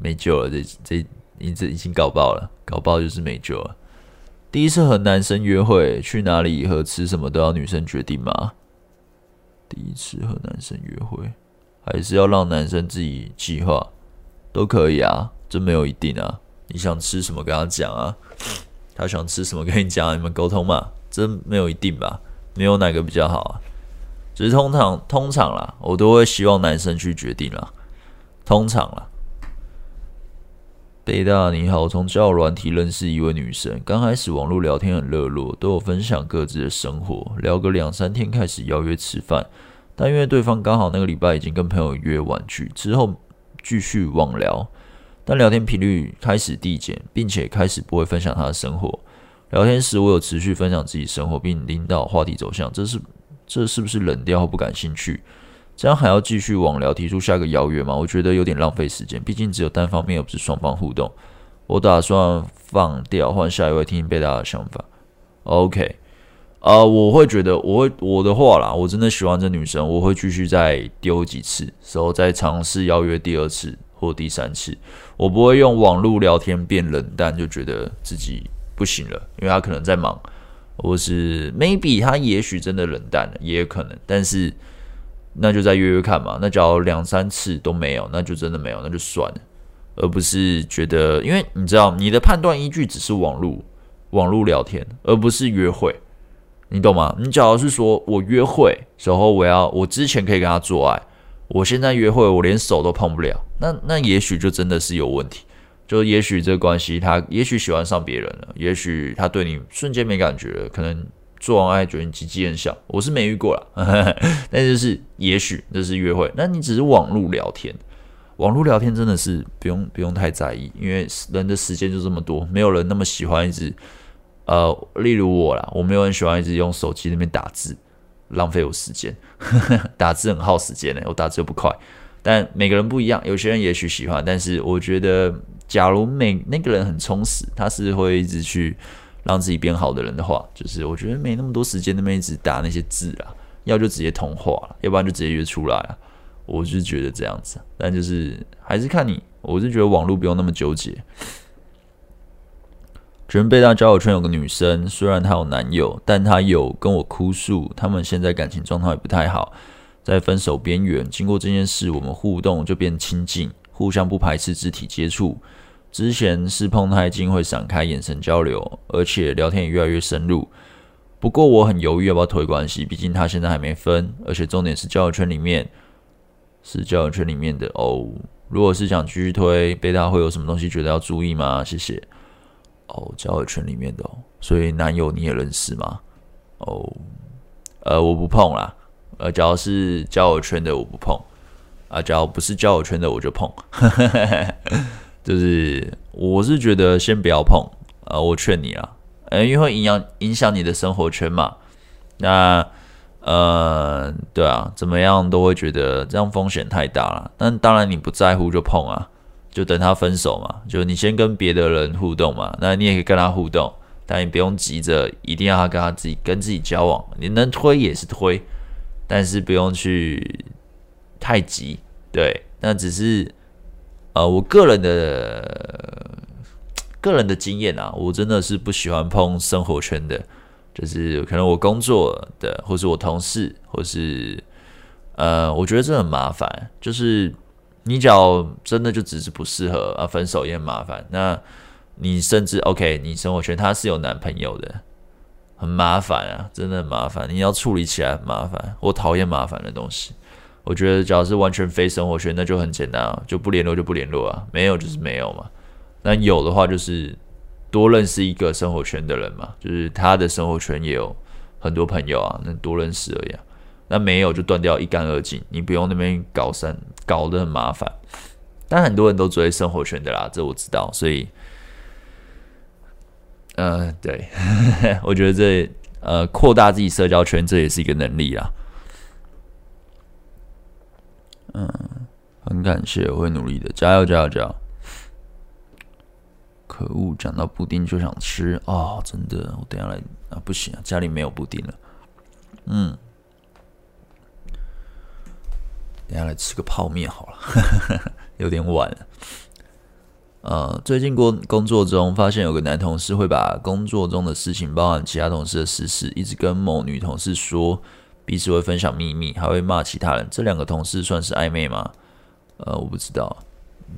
没救了，这这你这已经搞爆了，搞爆就是没救了。第一次和男生约会，去哪里和吃什么都要女生决定吗？第一次和男生约会。还是要让男生自己计划，都可以啊，这没有一定啊。你想吃什么跟他讲啊，他想吃什么跟你讲，你们沟通嘛，这没有一定吧，没有哪个比较好啊。只是通常通常啦，我都会希望男生去决定啦。通常啦，贝大你好，从交友软体认识一位女生，刚开始网络聊天很热络，都有分享各自的生活，聊个两三天开始邀约吃饭。但因为对方刚好那个礼拜已经跟朋友约完聚，之后继续网聊，但聊天频率开始递减，并且开始不会分享他的生活。聊天时我有持续分享自己生活，并引导话题走向，这是这是不是冷掉或不感兴趣？这样还要继续网聊，提出下一个邀约吗？我觉得有点浪费时间，毕竟只有单方面，而不是双方互动。我打算放掉，换下一位听听贝大的想法。OK。啊、呃，我会觉得，我会我的话啦，我真的喜欢这女生，我会继续再丢几次，然后再尝试邀约第二次或第三次。我不会用网络聊天变冷淡，就觉得自己不行了，因为她可能在忙，或是 maybe 她也许真的冷淡了，也有可能。但是那就再约约看嘛。那假如两三次都没有，那就真的没有，那就算了，而不是觉得，因为你知道，你的判断依据只是网络网络聊天，而不是约会。你懂吗？你假如是说我约会时候我要我之前可以跟他做爱，我现在约会我连手都碰不了，那那也许就真的是有问题，就也许这个关系他也许喜欢上别人了，也许他对你瞬间没感觉了，可能做完爱觉得你鸡鸡很小，我是没遇过啦，[LAUGHS] 但就是也许这是约会，那你只是网络聊天，网络聊天真的是不用不用太在意，因为人的时间就这么多，没有人那么喜欢一直。呃，例如我啦，我没有很喜欢一直用手机那边打字，浪费我时间。[LAUGHS] 打字很耗时间呢，我打字又不快。但每个人不一样，有些人也许喜欢，但是我觉得，假如每那个人很充实，他是会一直去让自己变好的人的话，就是我觉得没那么多时间那边一直打那些字啊，要就直接通话，要不然就直接约出来啊。我是觉得这样子，但就是还是看你，我是觉得网络不用那么纠结。全贝大交友圈有个女生，虽然她有男友，但她有跟我哭诉，他们现在感情状态也不太好，在分手边缘。经过这件事，我们互动就变亲近，互相不排斥肢体接触。之前是碰太近会闪开眼神交流，而且聊天也越来越深入。不过我很犹豫要不要推关系，毕竟他现在还没分，而且重点是交友圈里面是交友圈里面的哦。如果是想继续推，贝他会有什么东西觉得要注意吗？谢谢。哦，交友圈里面的，哦，所以男友你也认识吗？哦，呃，我不碰啦。呃，只要是交友圈的我不碰，啊，只要不是交友圈的我就碰。就是我是觉得先不要碰，呃，我劝你啊，呃，因为会影响影响你的生活圈嘛。那，呃，对啊，怎么样都会觉得这样风险太大了。但当然你不在乎就碰啊。就等他分手嘛，就你先跟别的人互动嘛，那你也可以跟他互动，但你不用急着一定要他跟他自己跟自己交往，你能推也是推，但是不用去太急，对，那只是呃我个人的个人的经验啊，我真的是不喜欢碰生活圈的，就是可能我工作的，或是我同事，或是呃，我觉得这很麻烦，就是。你只要真的就只是不适合啊，分手也很麻烦。那你甚至 OK，你生活圈他是有男朋友的，很麻烦啊，真的很麻烦。你要处理起来很麻烦，我讨厌麻烦的东西。我觉得，只要是完全非生活圈，那就很简单啊，就不联络就不联络啊，没有就是没有嘛。那有的话，就是多认识一个生活圈的人嘛，就是他的生活圈也有很多朋友啊，那多认识而已啊。那没有就断掉一干二净，你不用那边搞三搞得很麻烦。但很多人都追生活圈的啦，这我知道，所以，呃，对，[LAUGHS] 我觉得这呃扩大自己社交圈，这也是一个能力啦。嗯，很感谢，我会努力的，加油加油加油！可恶，讲到布丁就想吃哦，真的，我等下来啊，不行啊，家里没有布丁了。嗯。等下来吃个泡面好了，[LAUGHS] 有点晚了。呃，最近工工作中发现有个男同事会把工作中的事情，包含其他同事的私事，一直跟某女同事说，彼此会分享秘密，还会骂其他人。这两个同事算是暧昧吗？呃，我不知道，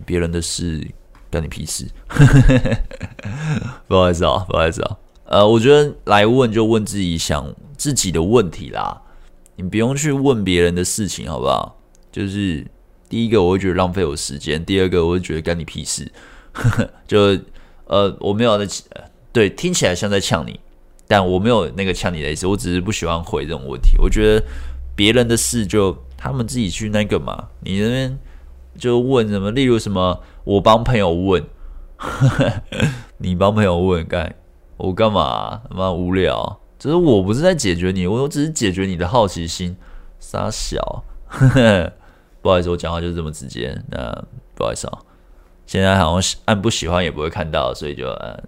别人的事干你屁事。[LAUGHS] 不好意思啊，不好意思啊。呃，我觉得来问就问自己想自己的问题啦，你不用去问别人的事情，好不好？就是第一个，我会觉得浪费我时间；第二个，我会觉得干你屁事。[LAUGHS] 就呃，我没有在对，听起来像在呛你，但我没有那个呛你的意思。我只是不喜欢回这种问题。我觉得别人的事就他们自己去那个嘛，你那边就问什么，例如什么，我帮朋友问，[LAUGHS] 你帮朋友问干我干嘛啊？他妈无聊，就是我不是在解决你，我我只是解决你的好奇心，傻小。[LAUGHS] 不好意思，我讲话就是这么直接。那不好意思啊，现在好像按不喜欢也不会看到，所以就呃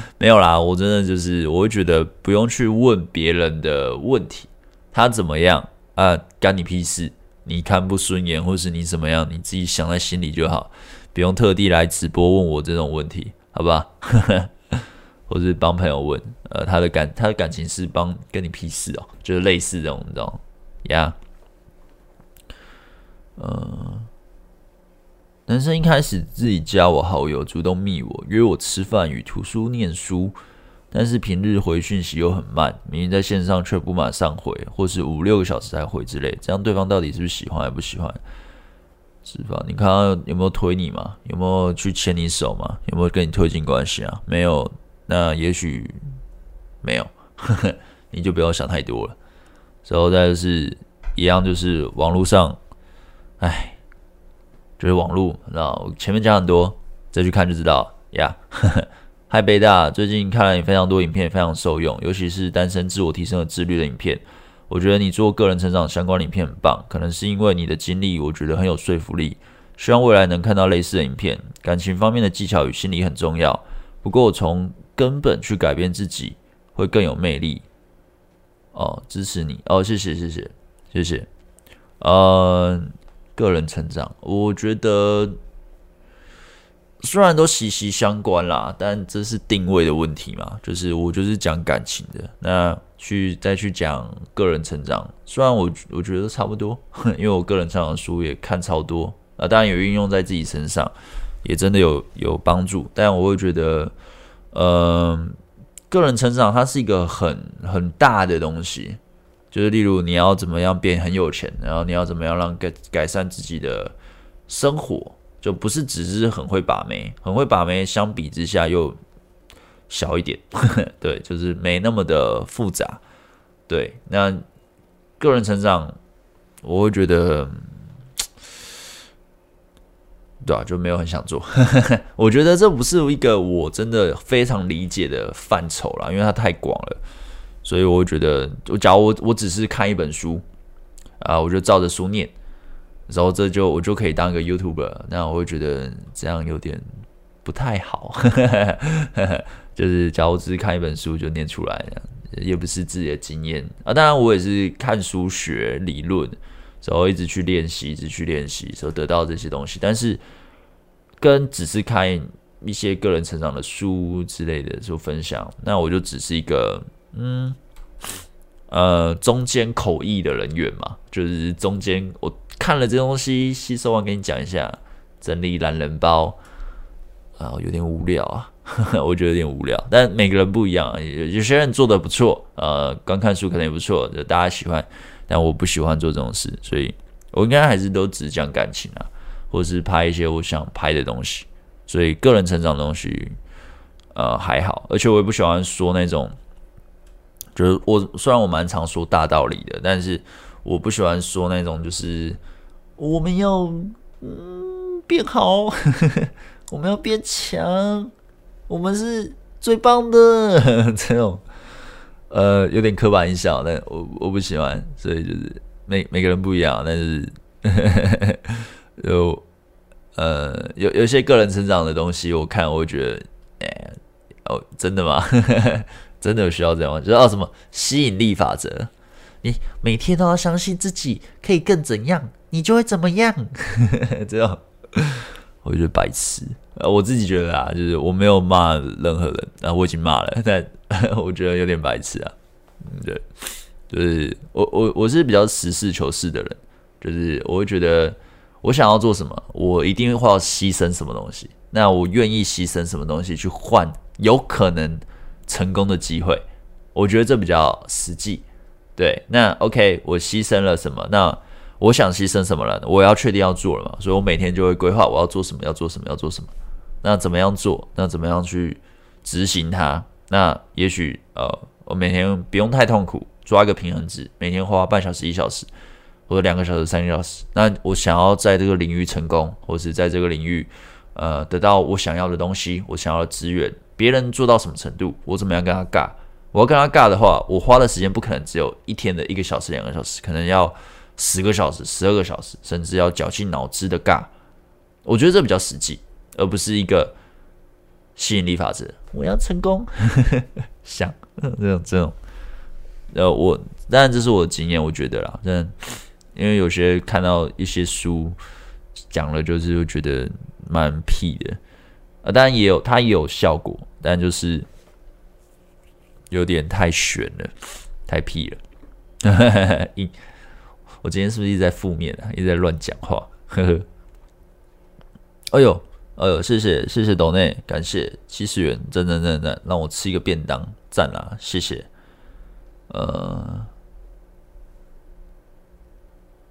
[LAUGHS] 没有啦。我真的就是，我会觉得不用去问别人的问题，他怎么样啊，干你屁事？你看不顺眼，或是你怎么样，你自己想在心里就好，不用特地来直播问我这种问题，好吧？[LAUGHS] 或是帮朋友问，呃，他的感他的感情是帮跟你屁事哦，就是类似这种，这种呀。Yeah 呃，男生一开始自己加我好友，主动密我，约我吃饭与图书念书，但是平日回讯息又很慢，明明在线上却不马上回，或是五六个小时才回之类，这样对方到底是不是喜欢还不喜欢？是吧？你看他有没有推你嘛？有没有去牵你手嘛？有没有跟你推进关系啊？没有，那也许没有，呵呵，你就不要想太多了。之后再就是一样，就是网络上。哎，就是网络，那我前面讲很多，再去看就知道呀。嗨，[LAUGHS] 贝大，最近看了你非常多影片，非常受用，尤其是单身自我提升和自律的影片。我觉得你做个人成长相关的影片很棒，可能是因为你的经历，我觉得很有说服力。希望未来能看到类似的影片。感情方面的技巧与心理很重要，不过从根本去改变自己会更有魅力。哦，支持你哦，谢谢谢谢谢谢，呃。个人成长，我觉得虽然都息息相关啦，但这是定位的问题嘛。就是我就是讲感情的，那去再去讲个人成长，虽然我我觉得差不多，[LAUGHS] 因为我个人成长的书也看超多啊，当然有运用在自己身上，也真的有有帮助。但我会觉得，嗯、个人成长它是一个很很大的东西。就是例如你要怎么样变很有钱，然后你要怎么样让改改善自己的生活，就不是只是很会把妹，很会把妹相比之下又小一点，[LAUGHS] 对，就是没那么的复杂。对，那个人成长，我会觉得，对啊，就没有很想做。[LAUGHS] 我觉得这不是一个我真的非常理解的范畴啦，因为它太广了。所以我觉得，我假如我我只是看一本书啊，我就照着书念，然后这就我就可以当一个 YouTuber，那我会觉得这样有点不太好，[LAUGHS] 就是假如只是看一本书就念出来，也不是自己的经验啊。当然我也是看书学理论，然后一直去练习，一直去练习，所得到这些东西。但是跟只是看一些个人成长的书之类的做分享，那我就只是一个嗯呃中间口译的人员嘛，就是中间我。看了这东西，吸收完给你讲一下，整理懒人包啊，有点无聊啊，呵呵，我觉得有点无聊。但每个人不一样，有有些人做的不错，呃，刚看书可能也不错，就大家喜欢。但我不喜欢做这种事，所以我应该还是都只讲感情啊，或者是拍一些我想拍的东西。所以个人成长的东西，呃，还好。而且我也不喜欢说那种，就是我虽然我蛮常说大道理的，但是。我不喜欢说那种，就是我们要嗯变好，[LAUGHS] 我们要变强，我们是最棒的 [LAUGHS] 这种，呃，有点刻板印象，但我我不喜欢，所以就是每每个人不一样，但是 [LAUGHS] 有呃有有些个人成长的东西，我看我觉得，哎，哦，真的吗？真的有需要这样吗？就是哦什么吸引力法则。你每天都要相信自己可以更怎样，你就会怎么样。[LAUGHS] 这样，我觉得白痴。呃，我自己觉得啊，就是我没有骂任何人，啊我已经骂了，但 [LAUGHS] 我觉得有点白痴啊。嗯，对，就是我我我是比较实事求是的人，就是我会觉得我想要做什么，我一定会要牺牲什么东西。那我愿意牺牲什么东西去换有可能成功的机会？我觉得这比较实际。对，那 OK，我牺牲了什么？那我想牺牲什么了？我要确定要做了嘛，所以我每天就会规划我要做什么，要做什么，要做什么。那怎么样做？那怎么样去执行它？那也许呃，我每天不用太痛苦，抓一个平衡值，每天花半小时、一小时，或者两个小时、三个小时。那我想要在这个领域成功，或是在这个领域呃得到我想要的东西，我想要的资源，别人做到什么程度，我怎么样跟他尬？我要跟他尬的话，我花的时间不可能只有一天的一个小时、两个小时，可能要十个小时、十二个小时，甚至要绞尽脑汁的尬。我觉得这比较实际，而不是一个吸引力法则。我要成功，[LAUGHS] 想 [LAUGHS] 这种这种。呃，我当然这是我的经验，我觉得啦。但因为有些看到一些书讲了，就是会觉得蛮屁的。呃，当然也有它也有效果，但就是。有点太悬了，太屁了。[LAUGHS] 一我今天是不是一直在负面啊？一直在乱讲话。呵呵。哎呦，哎呦，谢谢谢谢董内，感谢七十元，真真真真让我吃一个便当，赞啦，谢谢。呃，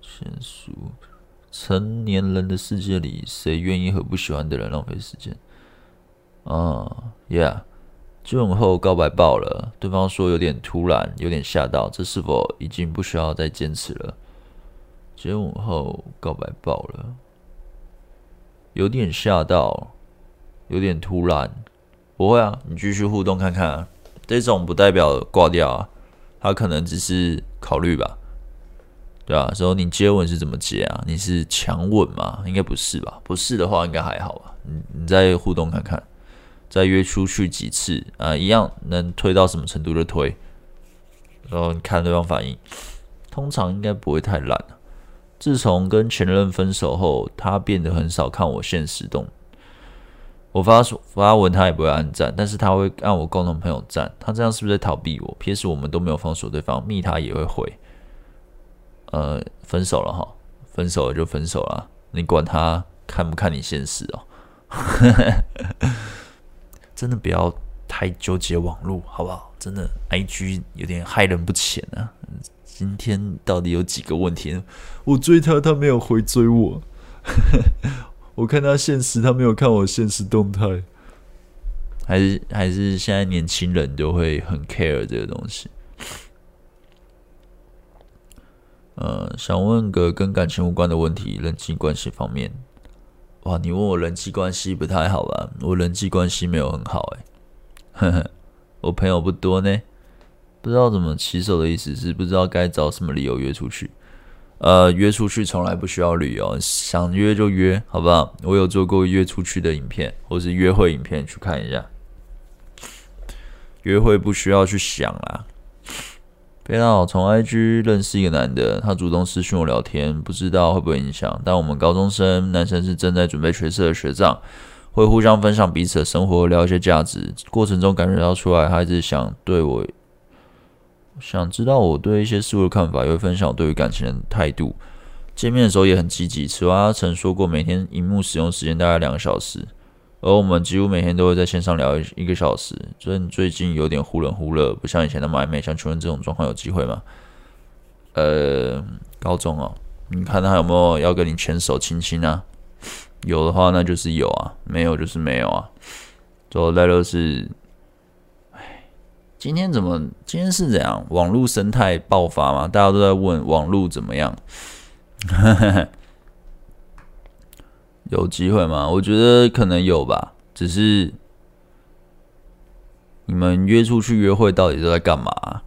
先说，成年人的世界里，谁愿意和不喜欢的人浪费时间？啊，Yeah。接吻后告白爆了，对方说有点突然，有点吓到，这是否已经不需要再坚持了？接吻后告白爆了，有点吓到，有点突然，不会啊，你继续互动看看啊，这种不代表挂掉啊，他可能只是考虑吧，对啊，所以你接吻是怎么接啊？你是强吻吗？应该不是吧？不是的话，应该还好吧？你你再互动看看。再约出去几次啊，一样能推到什么程度就推，然后你看对方反应，通常应该不会太烂。自从跟前任分手后，他变得很少看我现实动，我发发文他也不会按赞，但是他会按我共同朋友赞，他这样是不是在逃避我？平时我们都没有封锁对方，密他也会回。呃，分手了哈，分手了就分手了，你管他看不看你现实哦。[LAUGHS] 真的不要太纠结网络，好不好？真的，IG 有点害人不浅啊。今天到底有几个问题？我追他，他没有回追我；[LAUGHS] 我看他现实，他没有看我现实动态。还是还是现在年轻人都会很 care 这个东西。呃，想问个跟感情无关的问题，人际关系方面。哇，你问我人际关系不太好吧？我人际关系没有很好哎，呵呵，我朋友不多呢，不知道怎么起手的意思是不知道该找什么理由约出去。呃，约出去从来不需要理由，想约就约，好不好？我有做过约出去的影片，或是约会影片，去看一下。约会不需要去想啦。别闹，从 IG 认识一个男的，他主动私讯我聊天，不知道会不会影响。但我们高中生，男生是正在准备学测的学长，会互相分享彼此的生活，聊一些价值。过程中感觉到出来，他一直想对我。想知道我对一些事物的看法，也会分享我对于感情的态度。见面的时候也很积极。此外，他曾说过每天荧幕使用时间大概两个小时，而我们几乎每天都会在线上聊一个小时。所以最近有点忽冷忽热，不像以前那么暧昧。想请问这种状况有机会吗？呃，高中哦，你看他有没有要跟你牵手亲亲啊？有的话那就是有啊，没有就是没有啊。最后来都是。今天怎么？今天是怎样？网络生态爆发吗？大家都在问网络怎么样？哈哈哈有机会吗？我觉得可能有吧。只是你们约出去约会，到底都在干嘛？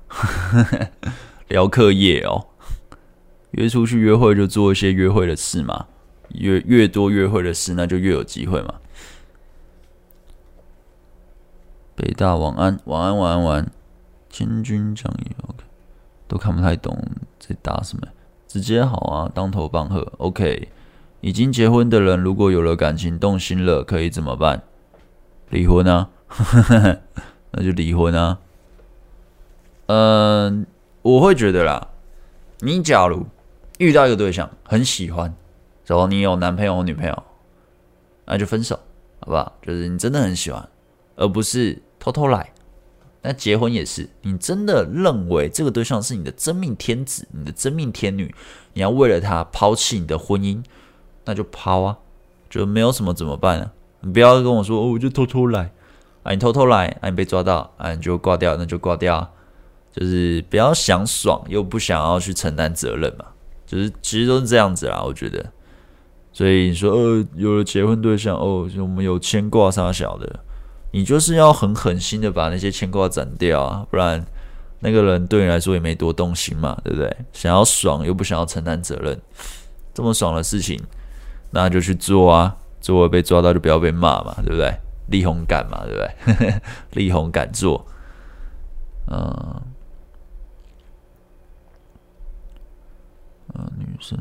[LAUGHS] 聊课业哦。约出去约会就做一些约会的事嘛。越越多约会的事，那就越有机会嘛。北大晚安，晚安，晚安，晚安。千军将也，OK，都看不太懂在打什么，直接好啊，当头棒喝，OK。已经结婚的人，如果有了感情动心了，可以怎么办？离婚啊，[LAUGHS] 那就离婚啊。嗯，我会觉得啦，你假如遇到一个对象很喜欢，然后你有男朋友或女朋友，那就分手，好不好？就是你真的很喜欢，而不是。偷偷来，那结婚也是，你真的认为这个对象是你的真命天子，你的真命天女，你要为了他抛弃你的婚姻，那就抛啊，就没有什么怎么办啊？你不要跟我说，哦，我就偷偷来，啊，你偷偷来，啊，你被抓到，啊，你就挂掉，那就挂掉，就是不要想爽又不想要去承担责任嘛，就是其实都是这样子啦，我觉得，所以你说，呃，有了结婚对象，哦，我们有牵挂啥小的。你就是要很狠心的把那些牵挂斩掉啊，不然那个人对你来说也没多动心嘛，对不对？想要爽又不想要承担责任，这么爽的事情，那就去做啊！做了被抓到就不要被骂嘛，对不对？力宏敢嘛，对不对？[LAUGHS] 力宏敢做，嗯嗯，女生，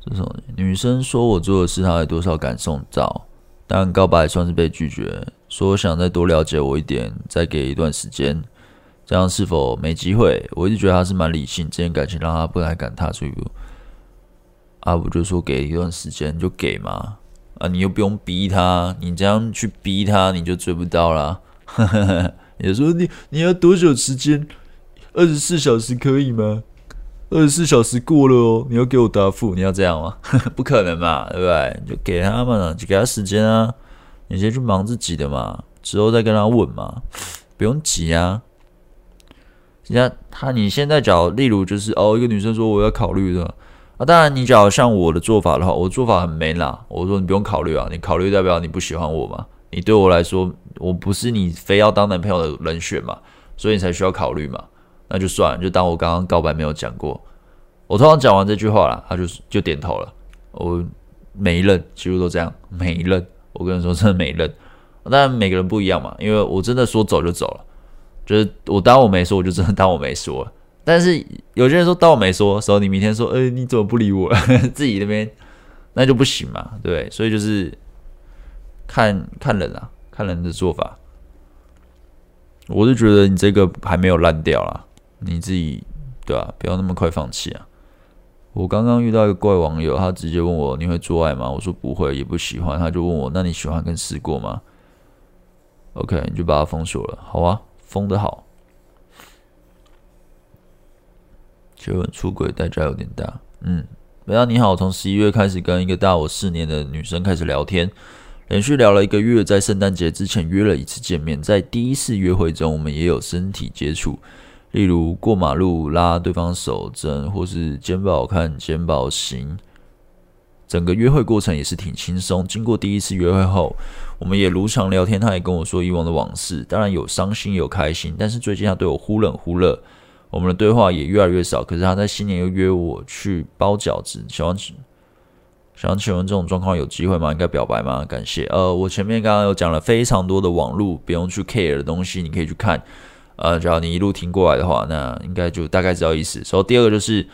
这种女生说我做的事，她有多少感受到？但告白算是被拒绝，说想再多了解我一点，再给一段时间，这样是否没机会？我一直觉得他是蛮理性，这件感情让他不太敢踏出一步。啊不就说给一段时间就给嘛，啊，你又不用逼他，你这样去逼他，你就追不到了。[LAUGHS] 你说你你要多久时间？二十四小时可以吗？二十四小时过了哦，你要给我答复，你要这样吗？[LAUGHS] 不可能嘛，对不对？就给他们，就给他时间啊，你先去忙自己的嘛，之后再跟他问嘛，不用急啊。人家他，你现在讲，例如就是哦，一个女生说我要考虑的啊，当然你假如像我的做法的话，我做法很 man 啦。我说你不用考虑啊，你考虑代表你不喜欢我嘛？你对我来说，我不是你非要当男朋友的人选嘛，所以你才需要考虑嘛。那就算了，就当我刚刚告白没有讲过。我通常讲完这句话了，他就就点头了。我每一任几乎都这样，每一任我跟你说真的每一任。当然每个人不一样嘛，因为我真的说走就走了，就是我当我没说，我就真的当我没说。但是有些人说当我没说时候，你明天说，哎，你怎么不理我？[LAUGHS] 自己那边那就不行嘛，对。所以就是看看人啊，看人的做法。我就觉得你这个还没有烂掉啦。你自己对啊，不要那么快放弃啊！我刚刚遇到一个怪网友，他直接问我：“你会做爱吗？”我说：“不会，也不喜欢。”他就问我：“那你喜欢跟试过吗？”OK，你就把他封锁了。好啊，封的好。结婚出轨代价有点大。嗯，大家你好，从十一月开始跟一个大我四年的女生开始聊天。连续聊了一个月，在圣诞节之前约了一次见面，在第一次约会中，我们也有身体接触，例如过马路拉对方手踭，或是肩膀看肩膀型。整个约会过程也是挺轻松。经过第一次约会后，我们也如常聊天，他也跟我说以往的往事，当然有伤心有开心，但是最近他对我忽冷忽热，我们的对话也越来越少。可是他在新年又约我去包饺子，想问，想请问这种状况有机会吗？应该表白吗？感谢。呃，我前面刚刚有讲了非常多的网络不用去 care 的东西，你可以去看。呃，只要你一路听过来的话，那应该就大概知道意思。所以第二个就是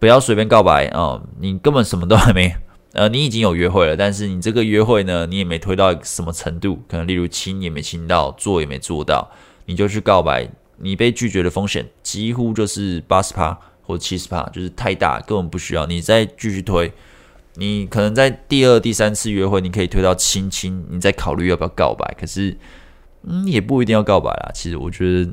不要随便告白啊，你根本什么都还没。呃，你已经有约会了，但是你这个约会呢，你也没推到什么程度，可能例如亲也没亲到，做也没做到，你就去告白，你被拒绝的风险几乎就是八十趴或七十趴，就是太大，根本不需要你再继续推。你可能在第二、第三次约会，你可以推到亲亲，你再考虑要不要告白。可是，嗯，也不一定要告白啦。其实我觉得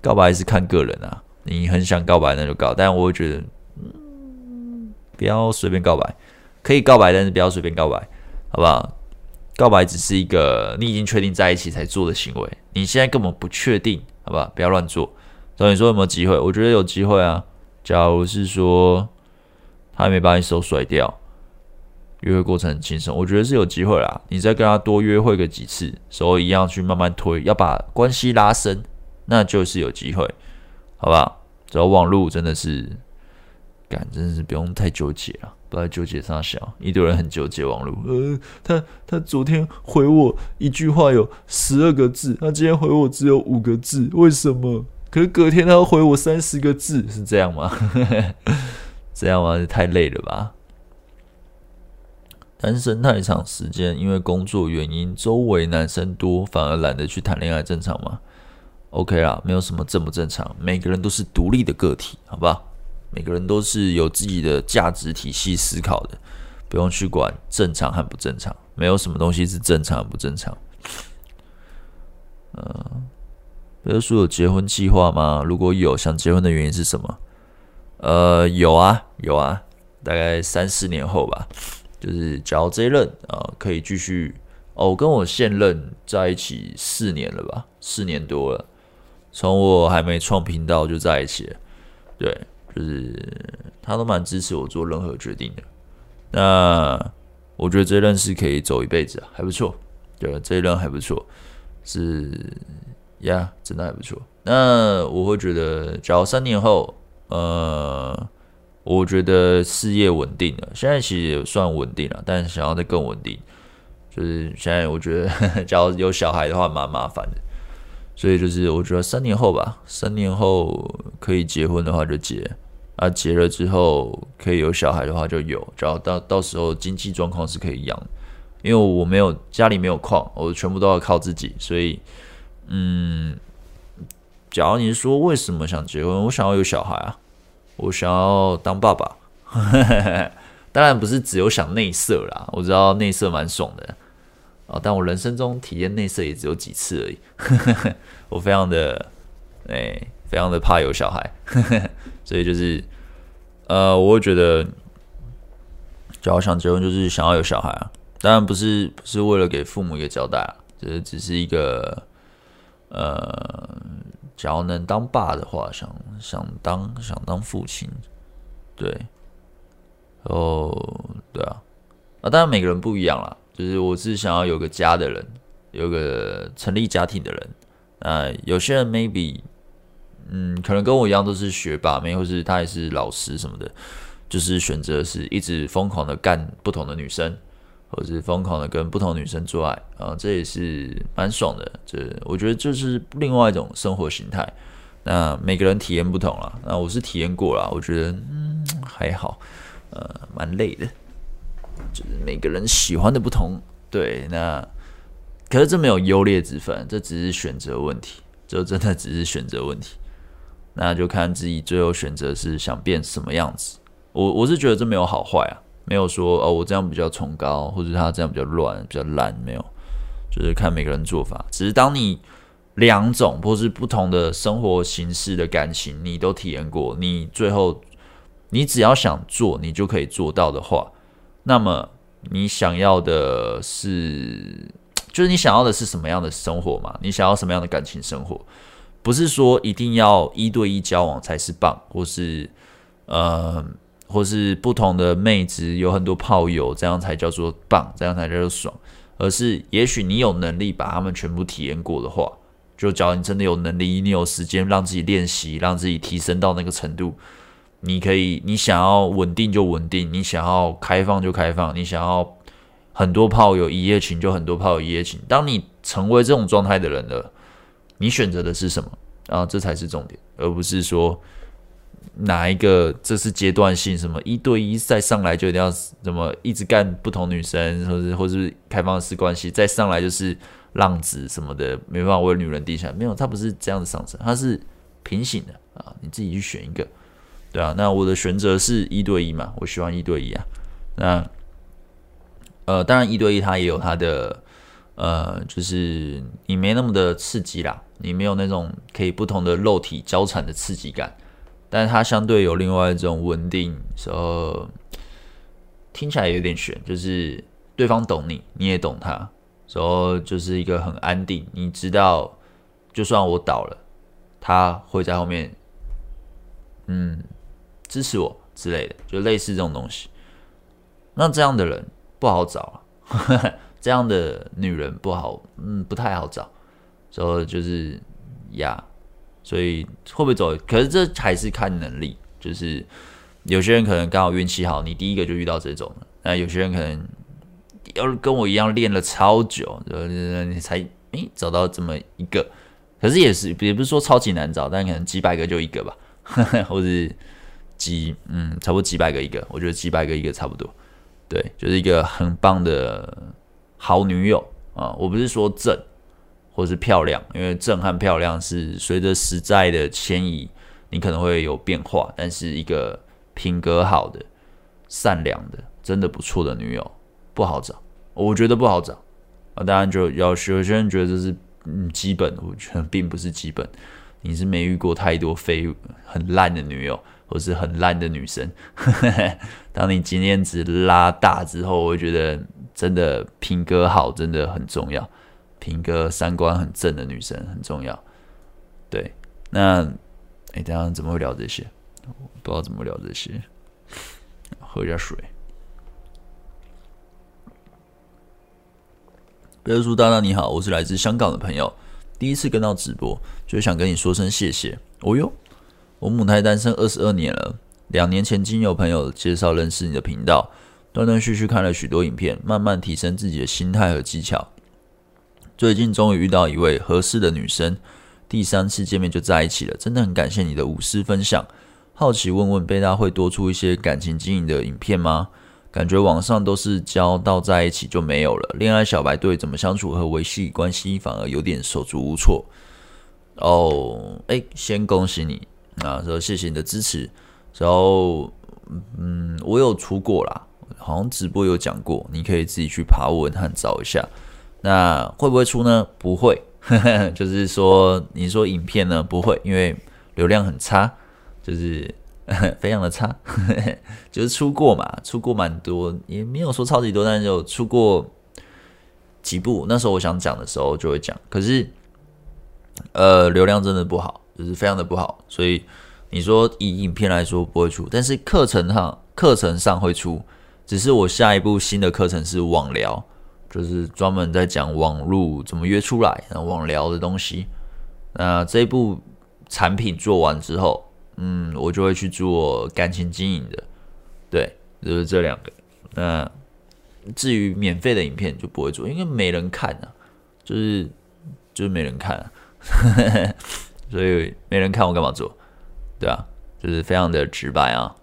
告白是看个人啊，你很想告白那就告，但我会觉得，嗯，不要随便告白。可以告白，但是不要随便告白，好不好？告白只是一个你已经确定在一起才做的行为，你现在根本不确定，好吧？不要乱做。所以你说有没有机会？我觉得有机会啊。假如是说他还没把你手甩掉，约会过程很轻松，我觉得是有机会啦。你再跟他多约会个几次，手一样去慢慢推，要把关系拉深，那就是有机会，好吧？走网路真的是，感真的是不用太纠结了。不要纠结上小，一堆人很纠结网络。呃，他他昨天回我一句话有十二个字，他今天回我只有五个字，为什么？可是隔天他要回我三十个字，是这样吗？[LAUGHS] 这样吗？太累了吧？单身太长时间，因为工作原因，周围男生多，反而懒得去谈恋爱，正常吗？OK 啦，没有什么正不正常，每个人都是独立的个体，好不好？每个人都是有自己的价值体系思考的，不用去管正常和不正常，没有什么东西是正常和不正常。嗯，比如说有结婚计划吗？如果有，想结婚的原因是什么？呃，有啊，有啊，大概三四年后吧，就是假如这一任啊、可以继续哦，我跟我现任在一起四年了吧，四年多了，从我还没创频道就在一起了，对。就是他都蛮支持我做任何决定的，那我觉得这一任是可以走一辈子啊，还不错。对，这一任还不错，是呀，真的还不错。那我会觉得，假如三年后，呃，我觉得事业稳定了，现在其实也算稳定了，但想要再更稳定，就是现在我觉得，[LAUGHS] 假如有小孩的话，蛮麻烦的。所以就是，我觉得三年后吧，三年后可以结婚的话就结，啊，结了之后可以有小孩的话就有，只要到到时候经济状况是可以养，因为我没有家里没有矿，我全部都要靠自己，所以，嗯，假如你说为什么想结婚，我想要有小孩啊，我想要当爸爸，[LAUGHS] 当然不是只有想内射啦，我知道内射蛮爽的。啊！但我人生中体验内射也只有几次而已，[LAUGHS] 我非常的哎、非常的怕有小孩，[LAUGHS] 所以就是呃，我会觉得，只要想结婚就是想要有小孩啊，当然不是不是为了给父母一个交代啊，这只是一个呃，只要能当爸的话，想想当想当父亲，对，哦，对啊，啊，当然每个人不一样啦。就是我是想要有个家的人，有个成立家庭的人。呃，有些人 maybe，嗯，可能跟我一样都是学霸，没或是他也是老师什么的，就是选择是一直疯狂的干不同的女生，或者是疯狂的跟不同女生做爱啊，这也是蛮爽的。这我觉得就是另外一种生活形态。那每个人体验不同啦，那我是体验过啦，我觉得嗯还好，呃，蛮累的。就是每个人喜欢的不同，对，那可是这没有优劣之分，这只是选择问题，这真的只是选择问题，那就看自己最后选择是想变什么样子。我我是觉得这没有好坏啊，没有说哦我这样比较崇高，或者他这样比较乱、比较烂，没有，就是看每个人做法。只是当你两种或是不同的生活形式的感情你都体验过，你最后你只要想做，你就可以做到的话。那么你想要的是，[TSK] 就是你想要的是什么样的生活嘛？你想要什么样的感情生活？不是说一定要一对一交往才是棒，或是呃，或是不同的妹子有很多炮友，这样才叫做棒，这样才叫做爽。而是也许你有能力把他们全部体验过的话，就假如你真的有能力，你有时间让自己练习，让自己提升到那个程度，你可以，你想要稳定就稳定，你想要开放就开放，你想要很多炮友一夜情就很多炮友一夜情。当你成为这种状态的人了，你选择的是什么？啊，这才是重点，而不是说哪一个这是阶段性，什么一对一再上来就一定要怎么一直干不同女生，或者或是开放式关系，再上来就是。浪子什么的没办法为女人低下，没有，他不是这样子上升，他是平行的啊，你自己去选一个，对啊，那我的选择是一对一嘛，我喜欢一对一啊，那呃，当然一对一它也有它的呃，就是你没那么的刺激啦，你没有那种可以不同的肉体交缠的刺激感，但是它相对有另外一种稳定，时候听起来有点悬，就是对方懂你，你也懂他。然后就是一个很安定，你知道，就算我倒了，他会在后面，嗯，支持我之类的，就类似这种东西。那这样的人不好找啊，[LAUGHS] 这样的女人不好，嗯，不太好找。所以就是呀，所以会不会走？可是这还是看能力，就是有些人可能刚好运气好，你第一个就遇到这种，那有些人可能。要跟我一样练了超久，你才诶找到这么一个，可是也是也不是说超级难找，但可能几百个就一个吧，[LAUGHS] 或者几嗯差不多几百个一个，我觉得几百个一个差不多，对，就是一个很棒的好女友啊。我不是说正或是漂亮，因为正和漂亮是随着时代的迁移，你可能会有变化，但是一个品格好的、善良的、真的不错的女友。不好找，我觉得不好找啊。当然就要有些人觉得这是嗯基本，我觉得并不是基本。你是没遇过太多非很烂的女友，或是很烂的女生。[LAUGHS] 当你经验值拉大之后，我觉得真的品格好真的很重要，品格三观很正的女生很重要。对，那哎，等下怎么会聊这些？不知道怎么聊这些，喝点水。贝叔大大你好，我是来自香港的朋友，第一次跟到直播，就想跟你说声谢谢。哦哟，我母胎单身二十二年了，两年前经由朋友介绍认识你的频道，断断续续看了许多影片，慢慢提升自己的心态和技巧。最近终于遇到一位合适的女生，第三次见面就在一起了，真的很感谢你的无私分享。好奇问问贝大会多出一些感情经营的影片吗？感觉网上都是教到在一起就没有了，恋爱小白对怎么相处和维系关系反而有点手足无措。哦，哎，先恭喜你啊，说谢谢你的支持。然后，嗯，我有出过啦，好像直播有讲过，你可以自己去爬文和找一下。那会不会出呢？不会，呵呵，就是说你说影片呢？不会，因为流量很差，就是。[LAUGHS] 非常的差，[LAUGHS] 就是出过嘛，出过蛮多，也没有说超级多，但是有出过几部。那时候我想讲的时候就会讲，可是呃流量真的不好，就是非常的不好。所以你说以影片来说不会出，但是课程上课程上会出。只是我下一部新的课程是网聊，就是专门在讲网路怎么约出来，然后网聊的东西。那这一部产品做完之后。嗯，我就会去做感情经营的，对，就是这两个。那至于免费的影片就不会做，因为没人看啊，就是就是没人看，[LAUGHS] 所以没人看我干嘛做？对啊，就是非常的直白啊。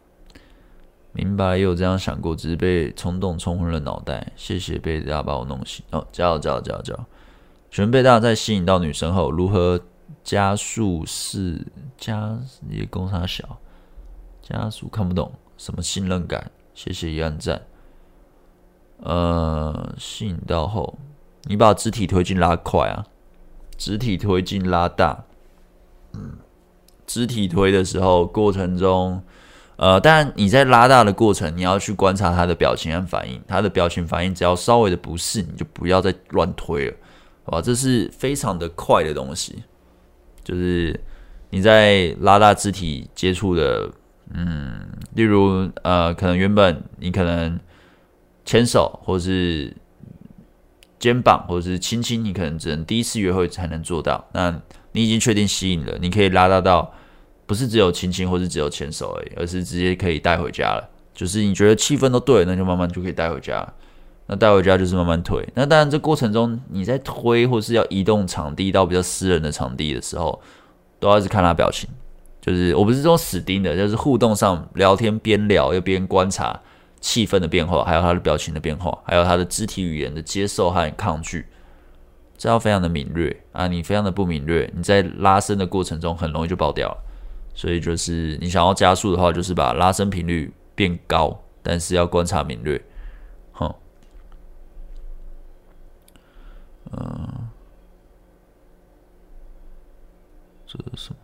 明白也有这样想过，只是被冲动冲昏了脑袋。谢谢贝大把我弄醒哦，加油加油加油加油！请问贝大在吸引到女生后如何？加速是加也公差小，加速看不懂什么信任感，谢谢一按赞。呃，吸引到后，你把肢体推进拉快啊，肢体推进拉大。嗯，肢体推的时候过程中，呃，当然你在拉大的过程，你要去观察他的表情和反应，他的表情反应只要稍微的不适，你就不要再乱推了，好吧？这是非常的快的东西。就是你在拉大肢体接触的，嗯，例如呃，可能原本你可能牵手或是肩膀或者是亲亲，你可能只能第一次约会才能做到。那你已经确定吸引了，你可以拉大到不是只有亲亲或是只有牵手而已，而是直接可以带回家了。就是你觉得气氛都对，那就慢慢就可以带回家。那带回家就是慢慢推。那当然，这过程中你在推或是要移动场地到比较私人的场地的时候，都要是看他表情。就是我不是这种死盯的，就是互动上聊天边聊又边观察气氛的变化，还有他的表情的变化，还有他的肢体语言的接受和抗拒，这要非常的敏锐啊！你非常的不敏锐，你在拉伸的过程中很容易就爆掉了。所以就是你想要加速的话，就是把拉伸频率变高，但是要观察敏锐。哼，嗯，这是什么？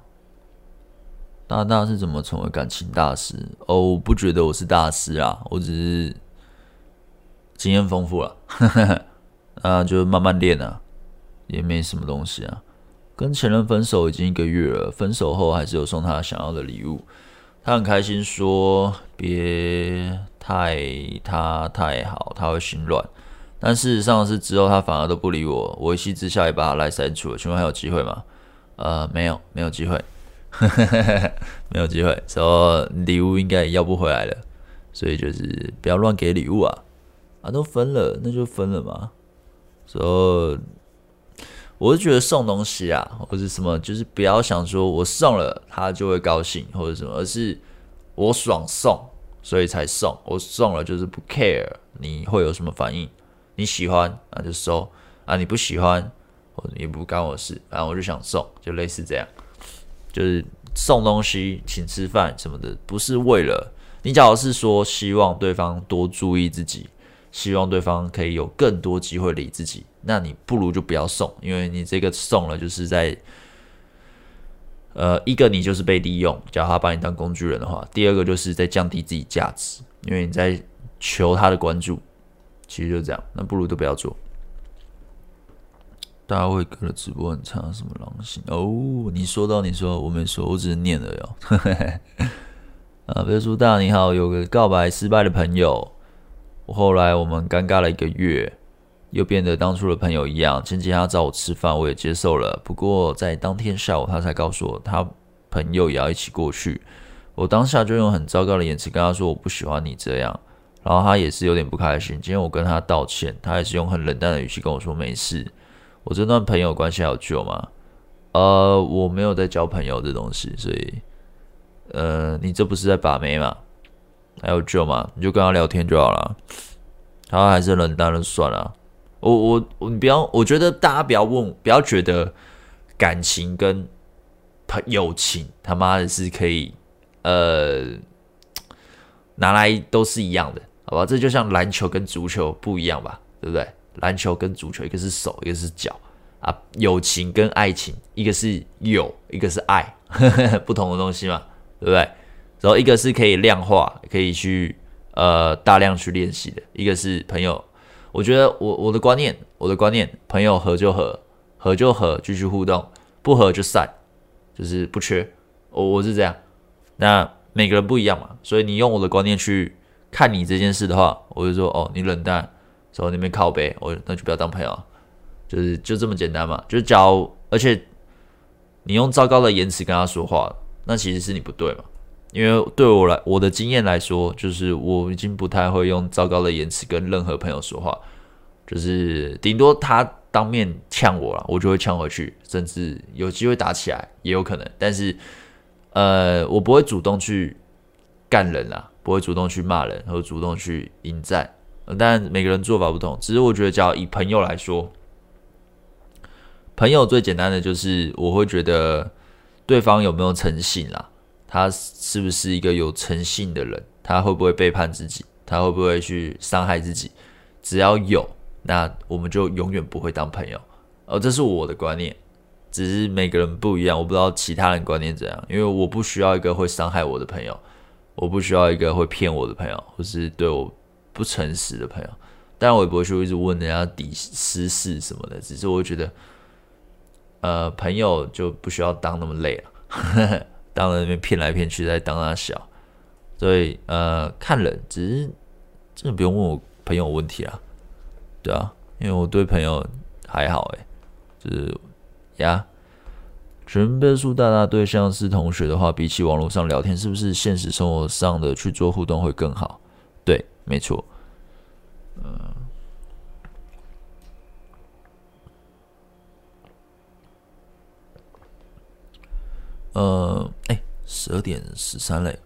大大是怎么成为感情大师？哦，我不觉得我是大师啊，我只是经验丰富了，啊，[LAUGHS] 就慢慢练啊，也没什么东西啊。跟前任分手已经一个月了，分手后还是有送他想要的礼物，他很开心，说别太他太好，他会心软。但事实上是之后他反而都不理我，我一气之下也把他赖删除了。请问还有机会吗？呃，没有，没有机会。[LAUGHS] 没有机会，说礼物应该也要不回来了，所以就是不要乱给礼物啊！啊，都分了，那就分了嘛。说，我是觉得送东西啊，或者什么，就是不要想说我送了他就会高兴或者什么，而是我爽送，所以才送。我送了就是不 care 你会有什么反应，你喜欢那就收啊，你不喜欢或者也不干我事，反正我就想送，就类似这样。就是送东西、请吃饭什么的，不是为了你。假如是说希望对方多注意自己，希望对方可以有更多机会理自己，那你不如就不要送，因为你这个送了就是在，呃，一个你就是被利用，假如他把你当工具人的话；第二个就是在降低自己价值，因为你在求他的关注，其实就这样，那不如都不要做。大卫哥的直播很差，什么狼性哦？你说到你说，我没说，我只是念了哟。[LAUGHS] 啊，别说大你好，有个告白失败的朋友，我后来我们尴尬了一个月，又变得当初的朋友一样。前几天他找我吃饭，我也接受了。不过在当天下午，他才告诉我他朋友也要一起过去。我当下就用很糟糕的言辞跟他说我不喜欢你这样，然后他也是有点不开心。今天我跟他道歉，他还是用很冷淡的语气跟我说没事。我这段朋友关系还有救吗？呃，我没有在交朋友这东西，所以，呃，你这不是在把妹吗？还有救吗？你就跟他聊天就好了。他还是冷淡了，算了。我我我，你不要，我觉得大家不要问，不要觉得感情跟朋友情他妈的是可以，呃，拿来都是一样的，好吧？这就像篮球跟足球不一样吧，对不对？篮球跟足球，一个是手，一个是脚啊。友情跟爱情，一个是友，一个是爱，呵呵，不同的东西嘛，对不对？然后一个是可以量化，可以去呃大量去练习的，一个是朋友。我觉得我我的观念，我的观念，朋友合就合，合就合，继续互动；不合就散，就是不缺。我我是这样。那每个人不一样嘛，所以你用我的观念去看你这件事的话，我就说哦，你冷淡。走那边靠北，我那就不要当朋友，就是就这么简单嘛。就是假如，而且你用糟糕的言辞跟他说话，那其实是你不对嘛。因为对我来，我的经验来说，就是我已经不太会用糟糕的言辞跟任何朋友说话，就是顶多他当面呛我了，我就会呛回去，甚至有机会打起来也有可能。但是，呃，我不会主动去干人啦，不会主动去骂人，或主动去迎战。但每个人做法不同，只是我觉得，只要以朋友来说，朋友最简单的就是，我会觉得对方有没有诚信啦，他是不是一个有诚信的人，他会不会背叛自己，他会不会去伤害自己，只要有，那我们就永远不会当朋友。哦，这是我的观念，只是每个人不一样，我不知道其他人观念怎样，因为我不需要一个会伤害我的朋友，我不需要一个会骗我的朋友，或是对我。不诚实的朋友，当然我也不会去一直问人家底私事什么的，只是我觉得，呃，朋友就不需要当那么累了，当了那边骗来骗去，再当他小，所以呃，看人，只是真的不用问我朋友问题啊，对啊，因为我对朋友还好诶，就是呀。全倍数大大对象是同学的话，比起网络上聊天，是不是现实生活上的去做互动会更好？对，没错。嗯，呃哎，十二点十三嘞。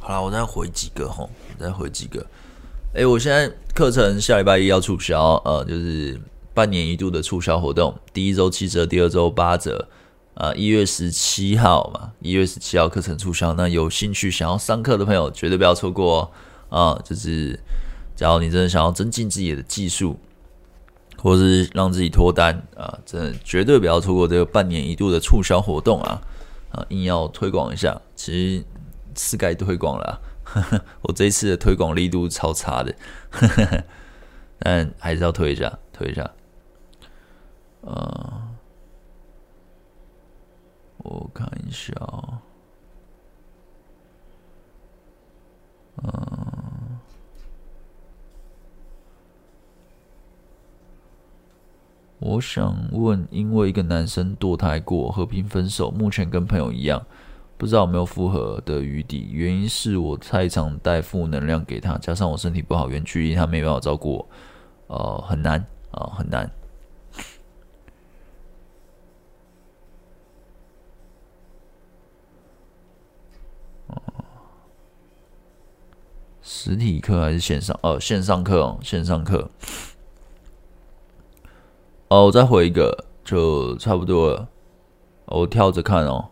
好了，我再回几个吼，我再回几个。哎，我现在课程下礼拜一要促销，呃，就是半年一度的促销活动，第一周七折，第二周八折。啊，一月十七号嘛，一月十七号课程促销，那有兴趣想要上课的朋友绝对不要错过哦！啊，就是只要你真的想要增进自己的技术，或是让自己脱单啊，真的绝对不要错过这个半年一度的促销活动啊！啊，硬要推广一下，其实是该推广了，[LAUGHS] 我这一次的推广力度超差的，但还是要推一下，推一下，啊。我看一下，嗯，我想问，因为一个男生堕胎过，和平分手，目前跟朋友一样，不知道有没有复合的余地。原因是我太常带负能量给他，加上我身体不好，远距离他没办法照顾我，呃，很难啊，很难。实体课还是线上？哦，线上课哦，线上课。哦，我再回一个，就差不多了。我跳着看哦。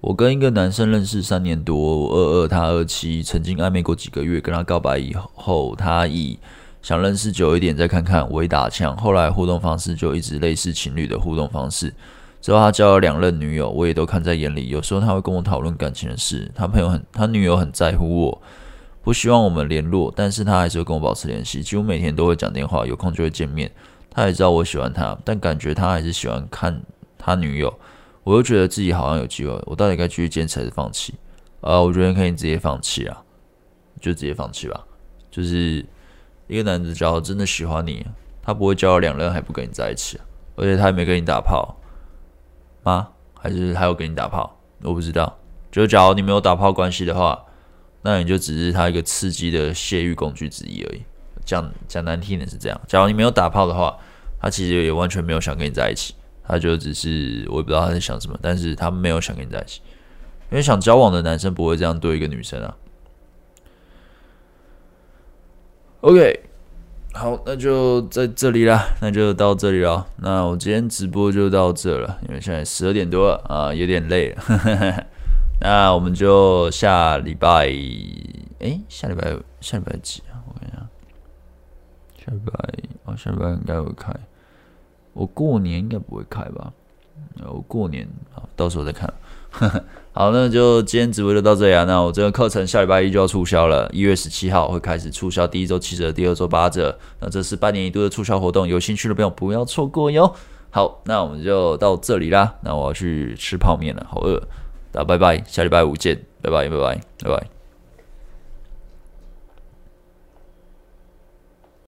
我跟一个男生认识三年多，我二二，他二七，曾经暧昧过几个月。跟他告白以后，他以想认识久一点再看看为打枪。后来互动方式就一直类似情侣的互动方式。之后他交了两任女友，我也都看在眼里。有时候他会跟我讨论感情的事，他朋友很，他女友很在乎我，不希望我们联络，但是他还是会跟我保持联系，几乎每天都会讲电话，有空就会见面。他也知道我喜欢他，但感觉他还是喜欢看他女友。我又觉得自己好像有机会，我到底该继续坚持还是放弃？啊，我觉得可以直接放弃啊，就直接放弃吧。就是一个男子，只要真的喜欢你，他不会交了两任还不跟你在一起，而且他也没跟你打炮。吗？还是还有跟你打炮？我不知道。就假如你没有打炮关系的话，那你就只是他一个刺激的泄欲工具之一而已。讲讲难听点是这样。假如你没有打炮的话，他其实也完全没有想跟你在一起，他就只是我也不知道他在想什么，但是他没有想跟你在一起，因为想交往的男生不会这样对一个女生啊。OK。好，那就在这里啦，那就到这里了。那我今天直播就到这了，因为现在十二点多了啊，有点累了。[LAUGHS] 那我们就下礼拜，诶，下礼拜下礼拜几啊？我看一下，下礼拜哦，下礼拜应该会开。我过年应该不会开吧？我过年好，到时候再看。[LAUGHS] 好，那就今天直播就到这里啊。那我这个课程下礼拜一就要促销了，一月十七号会开始促销，第一周七折，第二周八折。那这是半年一度的促销活动，有兴趣的朋友不要错过哟。好，那我们就到这里啦。那我要去吃泡面了，好饿。那拜拜，下礼拜五见，拜拜，拜拜，拜拜。